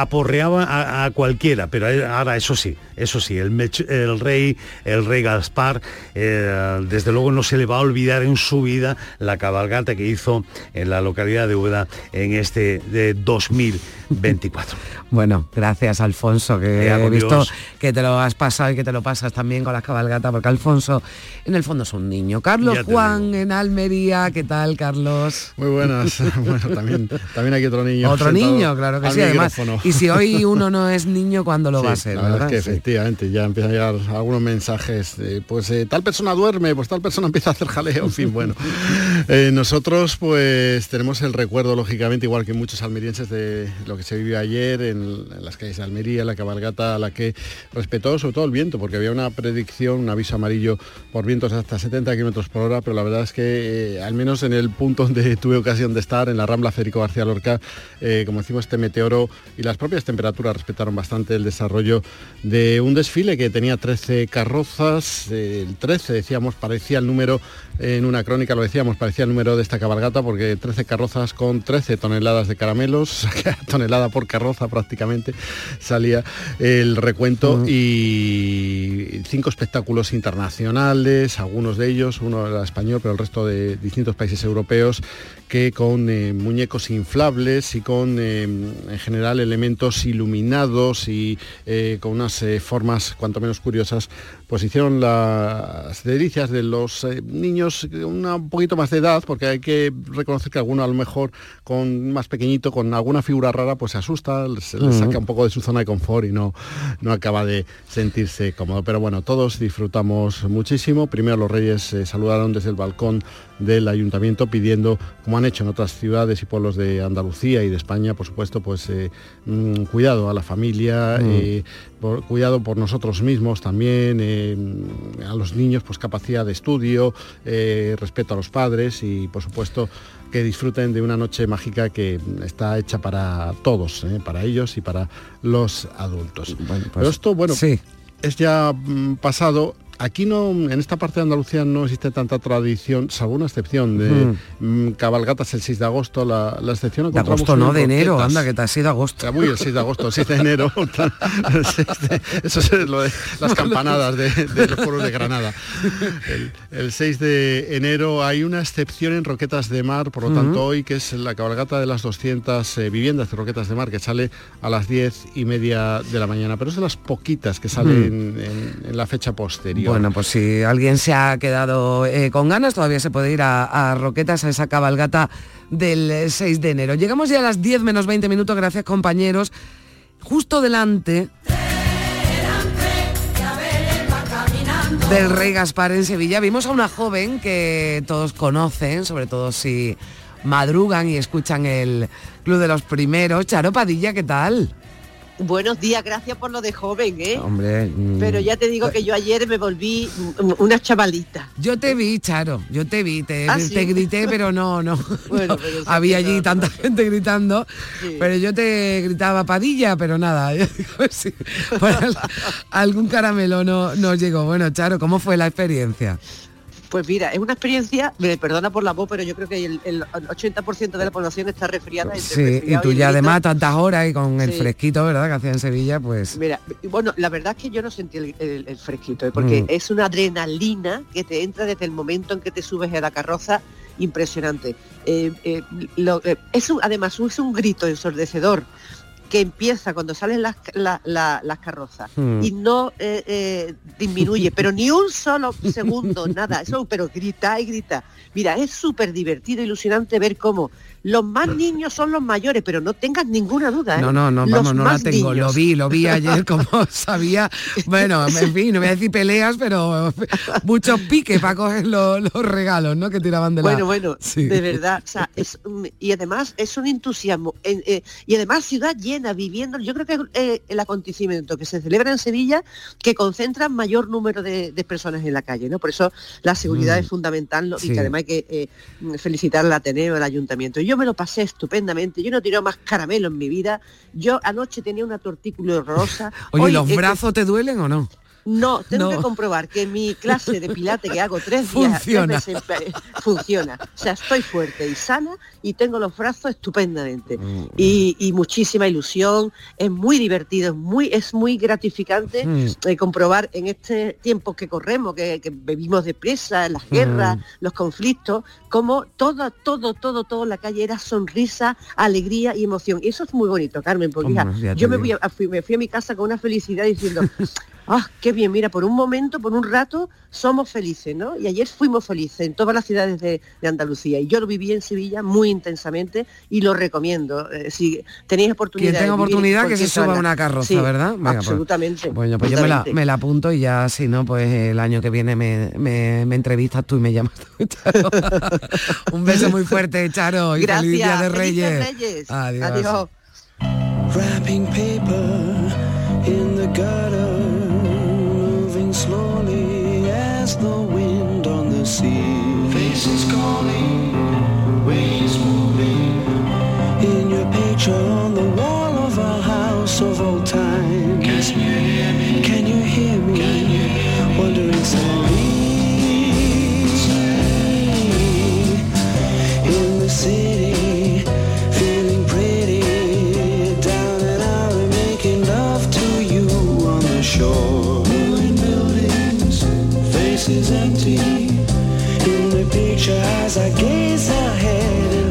aporreaba a, a cualquiera, pero eh, ahora eso sí, eso sí, el, mech- el rey, el rey Gaspar, eh, desde luego no se le va a olvidar en su vida la cabalgata que hizo en la localidad de Úbeda en este de 2024. [LAUGHS] Bueno, gracias Alfonso, que Ya, he visto Dios. que te lo has pasado y que te lo pasas también con las cabalgatas, porque Alfonso en el fondo es un niño. Carlos Juan en Almería, ¿qué tal Carlos? Muy buenas. [LAUGHS] [LAUGHS] Bueno, también, también aquí otro niño. Otro niño, claro que sí, además. Y si hoy [LAUGHS] uno no es niño, ¿cuándo lo Sí, va a ser? La verdad es que Sí. efectivamente ya empiezan a llegar algunos mensajes. pues eh, tal persona duerme, pues tal persona [LAUGHS] empieza a hacer jaleo, en fin, bueno. [LAUGHS] Eh, nosotros pues tenemos el recuerdo, lógicamente, igual que muchos almerienses, de lo que se vivió ayer en, en las calles de Almería, la cabalgata a la que respetó sobre todo el viento, porque había una predicción, un aviso amarillo por vientos hasta 70 kilómetros por hora, pero la verdad es que eh, al menos en el punto donde tuve ocasión de estar, en la Rambla Federico García Lorca, como decimos, este meteoro y las propias temperaturas respetaron bastante el desarrollo de un desfile que tenía 13 carrozas, el 13 decíamos parecía el número, en una crónica lo decíamos, parecía el número de esta cabalgata porque 13 carrozas con 13 toneladas de caramelos, [LAUGHS] tonelada por carroza prácticamente salía el recuento y cinco espectáculos internacionales, algunos de ellos, uno era español, pero el resto de distintos países europeos, que con eh, muñecos inflables y con eh, en general elementos iluminados y eh, con unas formas cuanto menos curiosas, pues hicieron las delicias de los eh, niños una, un poquito más de edad, porque hay que reconocer que alguno a lo mejor con más pequeñito, con alguna figura rara, pues se asusta, se le Ujú. saca un poco de su zona de confort y no, no acaba de sentirse cómodo. Pero bueno, todos disfrutamos muchísimo. Primero los reyes eh, saludaron desde el balcón del ayuntamiento pidiendo, como han hecho en otras ciudades y pueblos de Andalucía y de España, por supuesto, pues eh, mm, cuidado a la familia, Mm. eh, por- cuidado por nosotros mismos también, eh, a los niños, pues capacidad de estudio, eh, respeto a los padres y por supuesto que disfruten de una noche mágica que está hecha para todos, eh, para ellos y para los adultos. Pero esto, bueno, es ya mm, pasado aquí no, en esta parte de Andalucía no existe tanta tradición, salvo una excepción de mm, cabalgatas el 6 de agosto, la, la excepción De agosto, no, de enero, Roquetas. anda, que te has ido a agosto. Uy, el 6 de agosto, el 6 de enero. [LAUGHS] El 6 de- eso es lo de las campanadas de, de los foros de Granada. El, el 6 de enero hay una excepción en Roquetas de Mar, por lo tanto hoy, que es la cabalgata de las 200 eh, viviendas de Roquetas de Mar, que sale a las 10 y media de la mañana, pero es de las poquitas que salen en, en la fecha posterior. Bueno, pues si alguien se ha quedado eh, con ganas, todavía se puede ir a, a Roquetas, a esa cabalgata del eh, 6 de enero. Llegamos ya a las 10 menos 20 minutos, gracias compañeros. Justo delante del Rey Gaspar en Sevilla vimos a una joven que todos conocen, sobre todo si madrugan y escuchan el Club de los Primeros. Charo Padilla, ¿qué tal? Buenos días, gracias por lo de joven, ¿eh? Hombre, mm, Pero ya te digo que yo ayer me volví mm, una chavalita. Yo te vi, Charo, yo te vi, te, ¿Ah, te sí? grité, pero no, no. [LAUGHS] Bueno, no. pero sí Había allí no, tanta gente gritando, Sí. pero yo te gritaba Padilla, pero nada. [LAUGHS] yo digo, sí, pues, [LAUGHS] algún caramelo no, no llegó. Bueno, Charo, ¿cómo fue la experiencia? Pues mira, es una experiencia, me perdona por la voz, pero yo creo que el, el 80% de la población está resfriada. entre Sí, y tú ya además tantas horas y con el fresquito, ¿verdad? Que hacía en Sevilla, pues... Mira, bueno, la verdad es que yo no sentí el, el- el fresquito, ¿eh? porque Mm. es una adrenalina que te entra desde el momento en que te subes a la carroza, impresionante. Eh, eh, lo- es un- además es un grito ensordecedor que empieza cuando salen las, la- la- las carrozas Mm. y no eh, eh, disminuye, pero ni un solo [LAUGHS] segundo, nada, eso, pero grita y grita. Mira, es súper divertido, ilusionante ver cómo los más niños son los mayores, pero no tengas ninguna duda. ¿eh? No, no, no, Los vamos, no la tengo. Lo vi, lo vi ayer, [LAUGHS] como sabía. Bueno, en fin, no voy a decir peleas, pero muchos piques para coger los, los regalos, ¿no? Que tiraban de la. Bueno, bueno, Sí. de verdad. o sea, es, y además es un entusiasmo. en- eh, y además ciudad llena, viviendo. Yo creo que es eh, el acontecimiento que se celebra en Sevilla que concentra mayor número de, de personas en la calle. ¿no? Por eso la seguridad Mm. es fundamental ¿no? Sí. y que además hay que felicitar al Ateneo, al Ayuntamiento. Yo me lo pasé estupendamente. Yo no he tirado más caramelo en mi vida. Yo anoche tenía una tortícula rosa. [LAUGHS] Oye, Hoy, ¿los brazos te duelen o no? No, tengo No. que comprobar que mi clase de pilate que hago tres días Funciona. tres veces, funciona. O sea, estoy fuerte y sana y tengo los brazos estupendamente. Mm. Y, y muchísima ilusión. Es muy divertido, es muy, es muy gratificante Mm. eh, comprobar en este tiempo que corremos, que, que vivimos deprisa, las guerras, Mm. los conflictos, como todo, todo, todo, todo en la calle era sonrisa, alegría y emoción. Y eso es muy bonito, Carmen, porque Hombre, ya yo me, digo. voy a- fui, me fui a mi casa con una felicidad diciendo, ah, qué bien, mira, por un momento, por un rato, somos felices, ¿no? Y ayer fuimos felices en todas las ciudades de, de Andalucía. Y yo lo viví en Sevilla muy intensamente y lo recomiendo. Eh, si tenéis oportunidad. Quien tenga oportunidad que se suba a una carroza, Sí, ¿verdad? Venga, pues- absolutamente. Bueno, pues yo me la, me la apunto y ya, si no, pues el año que viene me, me- me entrevistas tú y me llamas tú, [LAUGHS] Charo. Un beso muy fuerte, Charo, y feliz Día de Gracias. Reyes. Adiós. Adiós. Wrapping slowly as the wind on the sea. Faces calling, waves moving. In your picture on the wall of our house of old times.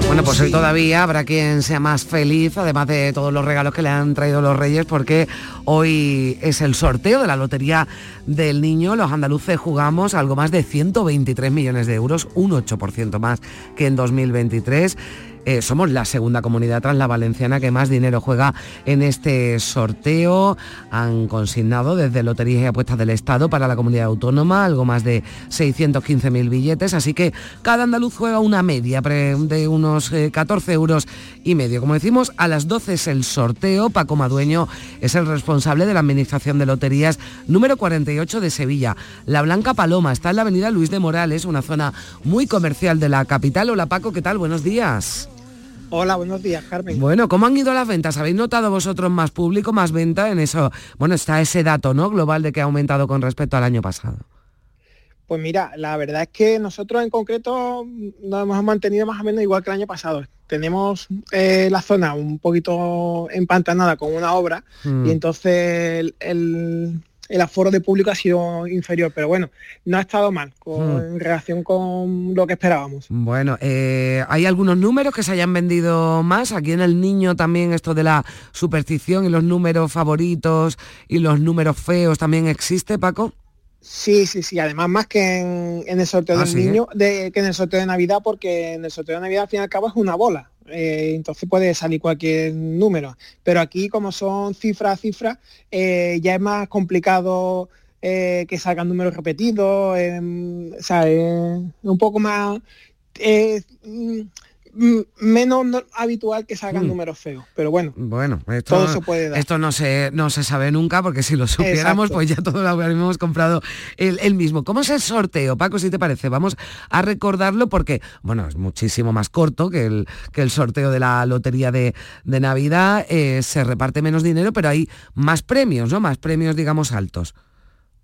Bueno, pues hoy todavía habrá quien sea más feliz, además de todos los regalos que le han traído los reyes, porque hoy es el sorteo de la Lotería del Niño. Los andaluces jugamos algo más de 123 millones de euros, un 8% más que en 2023. Eh, somos la segunda comunidad tras la valenciana que más dinero juega en este sorteo. Han consignado desde Loterías y Apuestas del Estado para la comunidad autónoma algo más de 615.000 billetes, así que cada andaluz juega una media de unos eh, 14 euros y medio. Como decimos, a las 12 es el sorteo. Paco Madueño es el responsable de la Administración de Loterías número 48 de Sevilla. La Blanca Paloma está en la avenida Luis de Morales, una zona muy comercial de la capital. Hola Paco, ¿qué tal? Buenos días. Hola, buenos días, Carmen. Bueno, ¿cómo han ido las ventas? ¿Habéis notado vosotros más público, más venta en eso? Bueno, está ese dato, ¿no? Global de que ha aumentado con respecto al año pasado. Pues mira, la verdad es que nosotros en concreto nos hemos mantenido más o menos igual que el año pasado. Tenemos eh, la zona un poquito empantanada con una obra Mm. y entonces el, el- el aforo de público ha sido inferior, pero bueno, no ha estado mal con- Mm. en relación con lo que esperábamos. Bueno, eh, ¿hay algunos números que se hayan vendido más? Aquí en el niño también esto de la superstición y los números favoritos y los números feos también existe, Paco. Sí, sí, sí. Además, más que en, en el sorteo Ah, del ¿sí? niño, de, que en el sorteo de Navidad, porque en el sorteo de Navidad al fin y al cabo es una bola. Eh, entonces puede salir cualquier número. Pero aquí, como son cifras a cifras, eh, ya es más complicado eh, que salgan números repetidos. em, o sea, un poco más. Menos no- habitual que salgan Mm. números feos. Pero bueno, Bueno, esto, Todo se puede dar. esto no, se, no se sabe nunca porque si lo supiéramos Exacto. pues ya todos lo habríamos comprado el, el mismo. ¿Cómo es el sorteo, Paco, si te parece? Vamos a recordarlo porque, bueno, es muchísimo más corto que el, que el sorteo de la lotería de, de Navidad, eh, se reparte menos dinero, pero hay más premios, ¿no? Más premios, digamos, altos.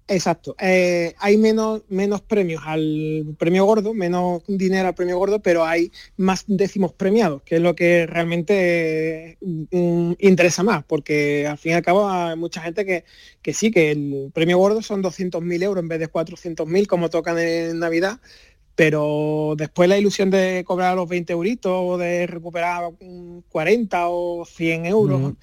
Exacto. Eh, hay menos, menos premios al premio gordo, menos dinero al premio gordo, pero hay más décimos premiados, que es lo que realmente mm, interesa más, porque al fin y al cabo hay mucha gente que, que sí, que el premio gordo son 200.000 euros en vez de 400.000 como tocan en Navidad, pero después la ilusión de cobrar los 20 euritos o de recuperar mm, 40 o 100 euros.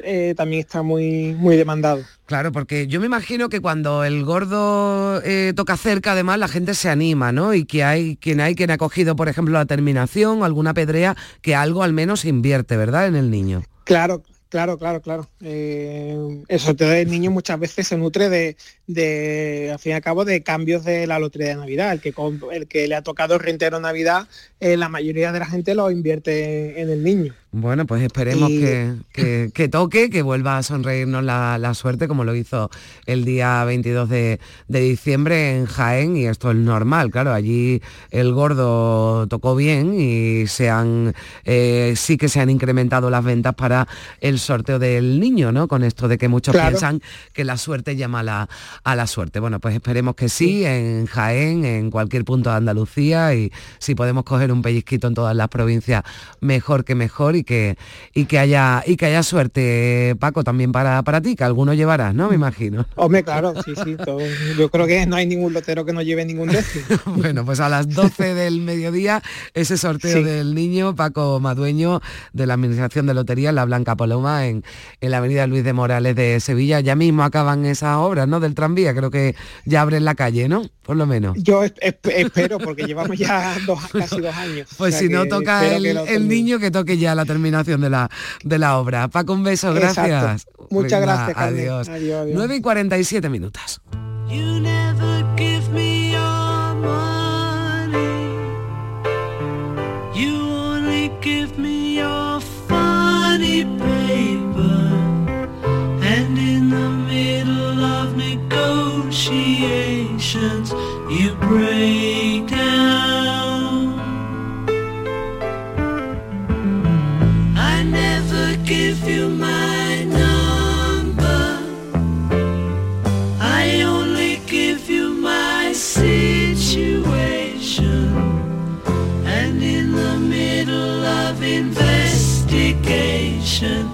Eh, también está muy, muy demandado. Claro, porque yo me imagino que cuando el gordo eh, toca cerca, además la gente se anima, ¿no? Y que hay quien hay quien ha cogido, por ejemplo, la terminación o alguna pedrea que algo al menos invierte, ¿verdad? En el niño. Claro, claro, claro, claro. Eh, el sorteo del niño muchas veces se nutre de, de, al fin y al cabo, de cambios de la lotería de Navidad. El que, el que le ha tocado el rentero Navidad, eh, la mayoría de la gente lo invierte en el niño. Bueno, pues esperemos Y- que, que- que toque, que vuelva a sonreírnos la, la suerte como lo hizo el día 22 de, de diciembre en Jaén y esto es normal, claro, allí el gordo tocó bien y se han, eh, sí que se han incrementado las ventas para el sorteo del niño, ¿no? Con esto de que muchos Claro. piensan que la suerte llama a la, a la suerte. Bueno, pues esperemos que sí, en Jaén, en cualquier punto de Andalucía y si podemos coger un pellizquito en todas las provincias, mejor que mejor y que, y que haya y que haya suerte, Paco, también para, para ti, que alguno llevarás, ¿no? Me imagino. Hombre, claro, sí, sí. todo- yo creo que no hay ningún lotero que no lleve ningún décimo. [LAUGHS] Bueno, pues a las 12 del mediodía, ese sorteo Sí. del niño, Paco Madueño, de la Administración de Lotería, La Blanca Paloma, en, en la avenida Luis de Morales de Sevilla. Ya mismo acaban esas obras, ¿no? Del tranvía, creo que ya abren la calle, ¿no? Por lo menos. Yo es- es- espero, porque llevamos ya [LAUGHS] dos, casi dos años. Pues O sea si no toca el, niño, que toque ya la terminación de la, de la obra. Paco, un beso, Exacto. gracias. Muchas Venga, gracias. Adiós. Adiós, adiós. 9 y 47 minutos. Negotiations, you break down. I never give you my number. I only give you my situation. And in the middle of investigation,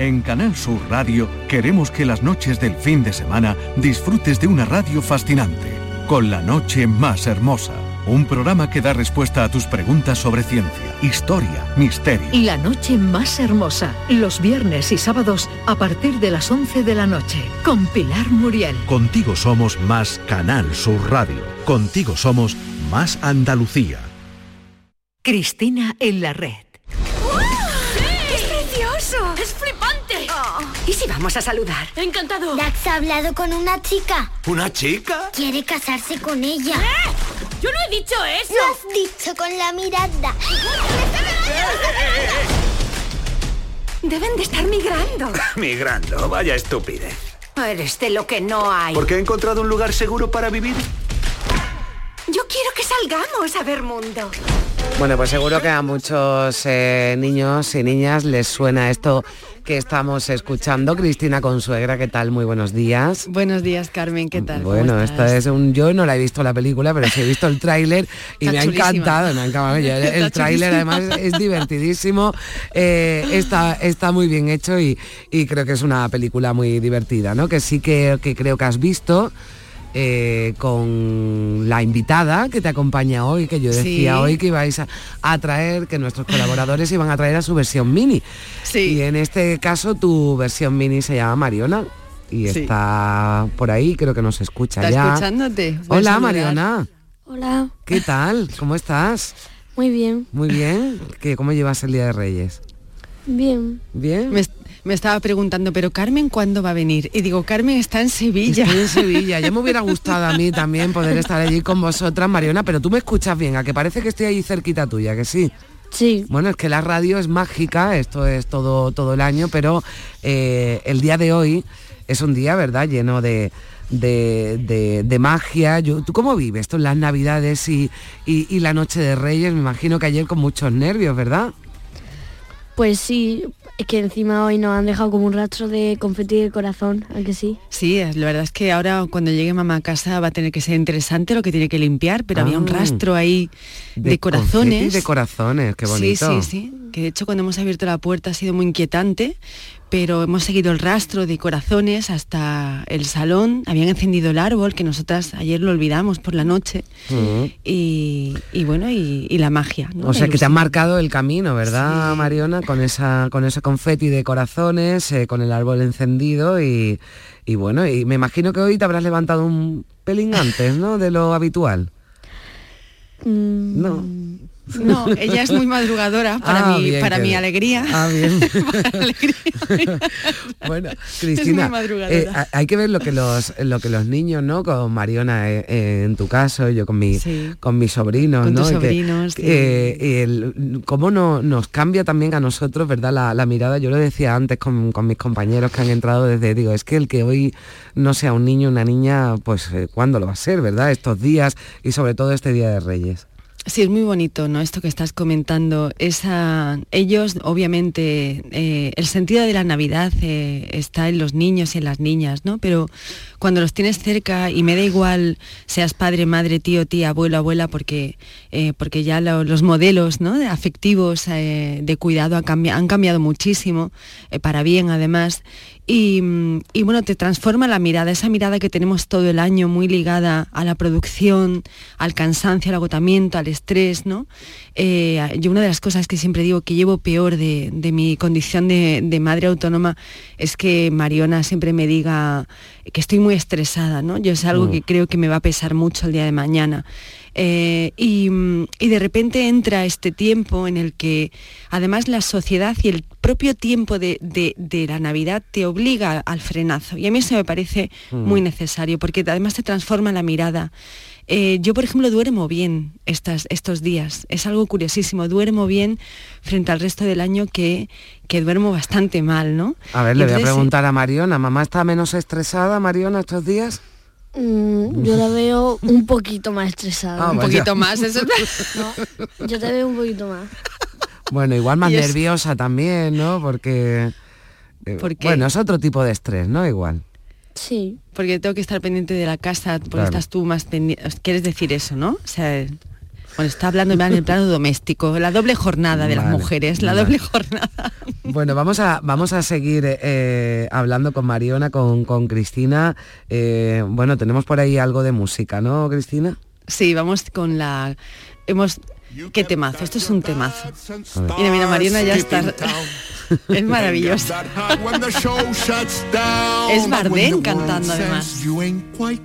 En Canal Sur Radio queremos que las noches del fin de semana disfrutes de una radio fascinante, con la noche más hermosa. Un programa que da respuesta a tus preguntas sobre ciencia, historia, misterio. La noche más hermosa, los viernes y sábados a partir de las 11 de la noche, con Pilar Muriel. Contigo somos más Canal Sur Radio. Contigo somos más Andalucía. Cristina en la red. ¿Y si vamos a saludar? ¡Encantado! Dax ha hablado con una chica. ¿Una chica? Quiere casarse con ella. ¿Eh? ¡Yo no he dicho eso! Lo has dicho con la mirada. Deben de estar migrando. [LAUGHS] Migrando, vaya estupidez. Eres de lo que no hay. ¿Porque he encontrado un lugar seguro para vivir? Yo quiero que salgamos a ver mundo. Bueno, pues seguro que a muchos eh, niños y niñas les suena esto que estamos escuchando. Cristina Consuegra, ¿qué tal? Muy buenos días. Buenos días, Carmen, ¿qué tal? ¿Cómo Bueno, esta es un. Yo no la he visto la película, pero sí he visto el tráiler y Está me ha encantado. Me ha encantado. [LAUGHS] El, tráiler además es divertidísimo. eh, está, está muy bien hecho y, y creo que es una película muy divertida, ¿no? Que sí que, que creo que has visto. Eh, con la invitada que te acompaña hoy, que yo decía Sí. hoy que ibais a, a traer, que nuestros colaboradores iban a traer a su versión mini. Y en este caso tu versión mini se llama Mariona y Sí. está por ahí, creo que nos escucha Está ya. escuchándote. Hola. Mariona, Hola. ¿qué tal? ¿Cómo estás? Muy bien. Muy bien. ¿Qué, ¿Cómo llevas el Día de Reyes? Bien. Bien. Me, me estaba preguntando, pero Carmen, ¿cuándo va a venir? Y digo, Carmen está en Sevilla. Estoy en [LAUGHS] Sevilla. Ya me hubiera gustado a mí también poder estar allí con vosotras, Mariona, pero tú me escuchas bien, a que parece que estoy ahí cerquita tuya, que sí. Sí. Bueno, es que la radio es mágica, esto es todo, todo el año, pero eh, el día de hoy es un día, ¿verdad?, lleno de, de, de- de magia. Yo- ¿Tú cómo vives esto en las Navidades y, y- y la Noche de Reyes? Me imagino que ayer con muchos nervios, ¿verdad? Pues sí, es que encima hoy nos han dejado como un rastro de confeti de corazón, ¿a que sí? Sí, la verdad es que ahora cuando llegue mamá a casa va a tener que ser interesante lo que tiene que limpiar, pero había un Ah. rastro ahí de, confeti corazones. De corazones, qué bonito. Sí, sí, sí. Que de hecho cuando hemos abierto la puerta ha sido muy inquietante, pero hemos seguido el rastro de corazones hasta el salón. Habían encendido el árbol, que nosotras ayer lo olvidamos por la noche. Mm. Y, y bueno, y, y la magia. ¿no? O La sea que te han marcado el camino, ¿verdad, Mariona? Con esa, con ese confeti de corazones, eh, con el árbol encendido y, y bueno, y me imagino que hoy te habrás levantado un pelín antes, ¿no? De lo habitual. No. No, ella es muy madrugadora para, Ah, mi, bien, para mi alegría. Ah, bien. [LAUGHS] bueno, Cristina, eh, ha- hay que ver lo que los lo que los niños, ¿no? Con Mariona eh, eh, en tu caso, yo con mi Sí. con mis sobrinos, Con ¿no? tus que- sobrinos, sí. eh, el- cómo no, nos cambia también a nosotros, ¿verdad? La, la mirada. Yo lo decía antes con, con mis compañeros que han entrado desde, digo, es que el que hoy no sea un niño, una niña, pues ¿cuándo lo va a ser, verdad? Estos días y sobre todo este Día de Reyes. Sí, es muy bonito, ¿no? Esto que estás comentando. Esa, ellos, obviamente, eh, el sentido de la Navidad eh, está en los niños y en las niñas, ¿no? Pero cuando los tienes cerca, y me da igual seas padre, madre, tío, tía, abuelo, abuela, porque, eh, porque ya lo- los modelos afectivos eh, de cuidado han, cambi- han cambiado muchísimo, eh, para bien además. Y, mm, y bueno, te transforma la mirada, esa mirada que tenemos todo el año muy ligada a la producción, al cansancio, al agotamiento, al estrés, ¿no? Eh, yo una de las cosas que siempre digo que llevo peor de, mi condición de madre autónoma es que Mariona siempre me diga que estoy muy estresada, ¿no? Yo es algo Mm. que creo que me va a pesar mucho el día de mañana. Eh, y, y de repente entra este tiempo en el que además la sociedad y el propio tiempo de, de- de la Navidad te obliga al frenazo. Y a mí eso me parece Mm. muy necesario, porque además te transforma la mirada. Eh, yo, por ejemplo, duermo bien estas, estos días. Es algo curiosísimo. Duermo bien frente al resto del año que, que duermo bastante mal, ¿no? A ver, le voy a preguntar a Mariona, ¿mamá está menos estresada, Mariona, estos días? Mm, yo la veo un poquito más estresada. Ah, un vaya. poquito más, eso [LAUGHS] No, yo te veo un poquito más. Bueno, igual más nerviosa también, ¿no? Porque... eh, ¿Por qué? Bueno, es otro tipo de estrés, ¿no? Igual. Sí. Porque tengo que estar pendiente de la casa, porque Claro. estás tú más pendiente. Quieres decir eso, ¿no? O sea, Bueno, está hablando en el plano doméstico, la doble jornada de las mujeres, la vale. doble jornada. Bueno, vamos a, vamos a seguir eh, hablando con Mariona, con, con Cristina. Eh, bueno, tenemos por ahí algo de música, ¿no, Cristina? Sí, vamos con la... Hemos... ¿Qué temazo? Esto es un temazo. Mira, mira, Mariona ya está... [LAUGHS] es maravilloso. es Bardem cantando además. You ain't quite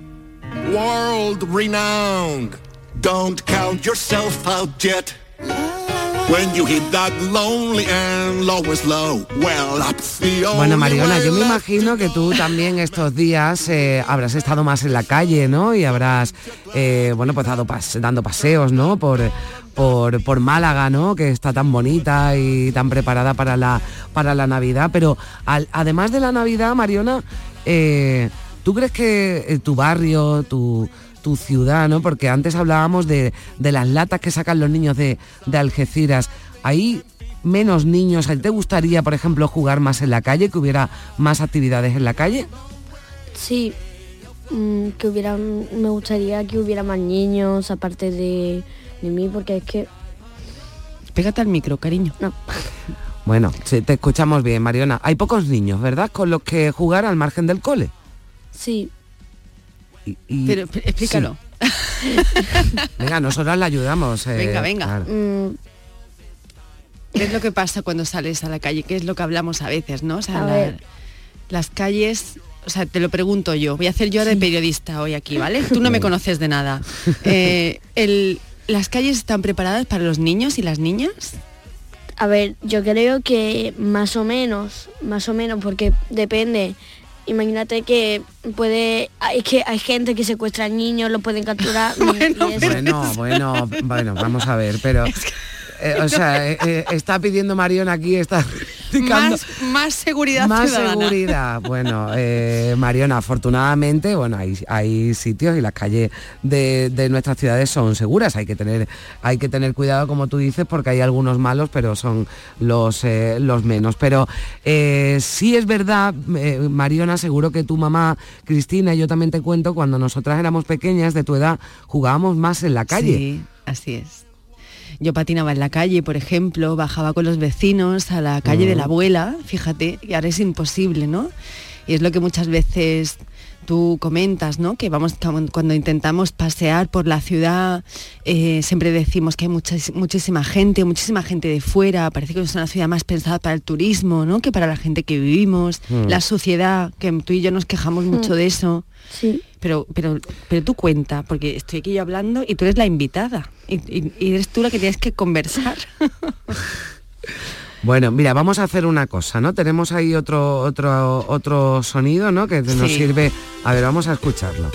world renowned. Don't count yourself out yet. When you hit that lonely and lowest low, well, that's the only Bueno, Mariona, yo me imagino que tú también estos días eh, habrás estado más en la calle, ¿no? Y habrás, eh, bueno, pues dado dando paseos, ¿no? Por, por, por Málaga, ¿no? Que está tan bonita y tan preparada para la, para la Navidad. Pero al- además de la Navidad, Mariona, eh, ¿tú crees que eh, tu barrio, tu, tu ciudad, ¿no? Porque antes hablábamos de, de las latas que sacan los niños de, de Algeciras. Ahí menos niños. ¿A ti ¿Te gustaría, por ejemplo, jugar más en la calle, que hubiera más actividades en la calle? Sí, mm, que hubiera, me gustaría que hubiera más niños aparte de, de mí, porque es que Pégate al micro, cariño. No. [LAUGHS] Bueno, sí, te escuchamos bien, Mariona. Hay pocos niños, ¿verdad? Con los que jugar al margen del cole. sí, Y- Pero explícalo. Venga, nosotras la ayudamos. eh, Venga, venga. claro. Mm, ¿Qué es lo que pasa cuando sales a la calle? ¿Qué es lo que hablamos a veces, no? O sea, A la- ver. las calles, o sea, te lo pregunto yo. Voy a hacer yo de periodista hoy aquí, ¿vale? Tú no me conoces de nada. Eh, el- ¿Las calles están preparadas para los niños y las niñas? a ver, yo creo que más o menos, más o menos, porque depende. Imagínate que puede, es que hay gente que secuestra niños, los pueden capturar. y- y eso. Bueno, bueno, bueno, vamos a ver, pero... [LAUGHS] eh, o sea, eh, eh, está pidiendo Mariona aquí, está Más, más seguridad Más ciudadana. seguridad. Bueno, eh, Mariona, afortunadamente, bueno, hay, hay sitios y las calles de, de nuestras ciudades son seguras. Hay que tener, hay que tener cuidado, como tú dices, porque hay algunos malos, pero son los, eh, los menos. Pero eh, sí es verdad, Mariona, seguro que tu mamá, Cristina, y yo también te cuento, cuando nosotras éramos pequeñas, de tu edad, jugábamos más en la calle. Sí, así es. Yo patinaba en la calle, por ejemplo, bajaba con los vecinos a la calle de la Mm. abuela, fíjate, y ahora es imposible, ¿no? Y es lo que muchas veces tú comentas, ¿no? Que vamos cu- cuando intentamos pasear por la ciudad, eh, siempre decimos que hay muchas- muchísima gente, muchísima gente de fuera, parece que es una ciudad más pensada para el turismo, ¿no? Que para la gente que vivimos, Mm. la sociedad, que tú y yo nos quejamos mucho Mm. de eso. Sí. Pero, pero, pero tú cuenta, porque estoy aquí yo hablando y tú eres la invitada. Y, y- y eres tú la que tienes que conversar. [LAUGHS] Bueno, mira, vamos a hacer una cosa, ¿no? Tenemos ahí otro, otro, otro sonido, ¿no? Que nos Sí. sirve. A ver, vamos a escucharlo.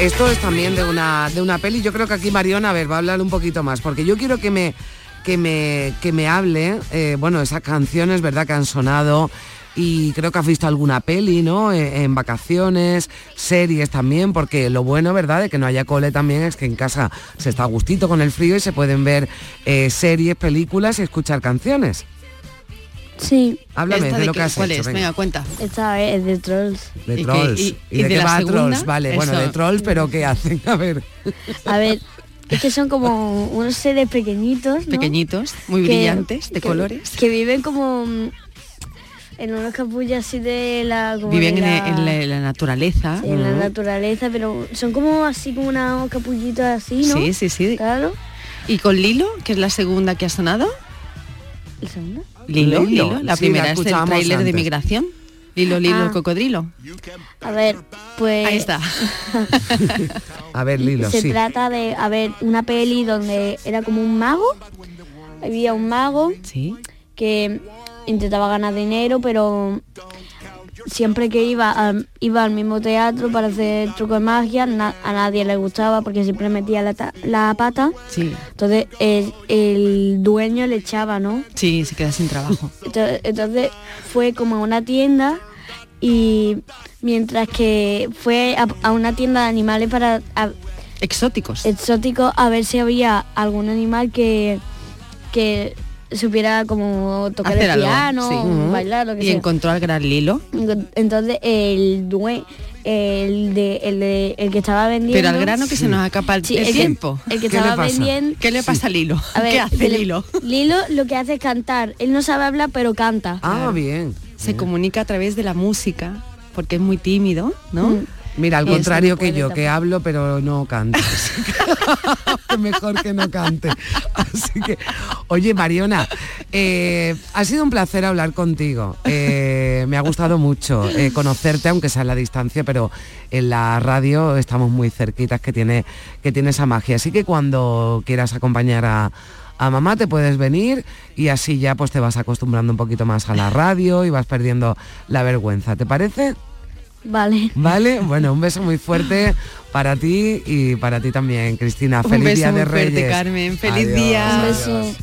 Esto es también de una, de una peli. Yo creo que aquí Mariona, a ver, va a hablar un poquito más, porque yo quiero que me, que me, que me hable, eh, bueno, esas canciones, ¿verdad?, que han sonado. Y creo que has visto alguna peli, ¿no? Eh, En, vacaciones, series también, porque lo bueno, ¿verdad?, de que no haya cole también es que en casa se está a gustito con el frío y se pueden ver eh, series, películas y escuchar canciones. Sí. Háblame ¿Esta de, de lo que has cuál hecho. es? venga. Venga, cuenta. Esta es de Trolls. De ¿Y qué- trolls. y- ¿Y, y de, de qué la va segunda? trolls? Vale, bueno, de trolls, pero ¿qué hacen? A ver. A ver, es que son como unos seres pequeñitos, ¿no? Pequeñitos, muy Que- brillantes, de que- colores. Que viven como mm, en unos capullas así de la... como Viven de en, la- en la, en la naturaleza. sí, en la naturaleza, pero son como así como unos capullitos así, ¿no? Sí, sí, sí. Claro. ¿Y con Lilo, que es la segunda que ha sonado? ¿La segunda? Lilo, Lilo, Lilo, la sí, la primera es el tráiler de migración. Lilo, Lilo, Ah. el cocodrilo. A ver, pues... Ahí está. [LAUGHS] A ver, Lilo, Se sí. trata de, a ver, una peli donde era como un mago. Había un mago que intentaba ganar dinero, pero siempre que iba al, iba al mismo teatro para hacer truco de magia, na- a nadie le gustaba porque siempre metía la, ta- la pata. Sí, Entonces el, el dueño le echaba, ¿no? sí, se queda sin trabajo. [LAUGHS] Entonces, entonces fue como a una tienda y mientras que fue a, a una tienda de animales para a- Exóticos. exóticos a ver si había algún animal que, que supiera como tocar Hacer el algo, piano, sí. bailar, lo que Y sea. encontró al gran Lilo. Entonces el due el de, el de- el que estaba vendiendo Pero al grano que se nos acaba el, Sí, el el que- tiempo. el que ¿Qué estaba vendiendo- ¿Qué le pasa a Lilo? A ver, ¿Qué hace el- Lilo? Lilo lo que hace es cantar. Él no sabe hablar, pero canta. Ah, bien. Se comunica a través de la música, porque es muy tímido, ¿no? Mm. Mira, al eso contrario que yo, que hablo pero no canto. [LAUGHS] Mejor que no cante. Así que, oye, Mariona, eh, ha sido un placer hablar contigo. Eh, me ha gustado mucho eh, conocerte, aunque sea a la distancia, pero en la radio estamos muy cerquitas, que tiene, que tiene esa magia. Así que cuando quieras acompañar a, a mamá te puedes venir y así ya pues te vas acostumbrando un poquito más a la radio y vas perdiendo la vergüenza. ¿Te parece? Vale. Vale, bueno, un beso muy fuerte para ti y para ti también, Cristina. Feliz día de Reyes. Carmen. Feliz día. Un beso.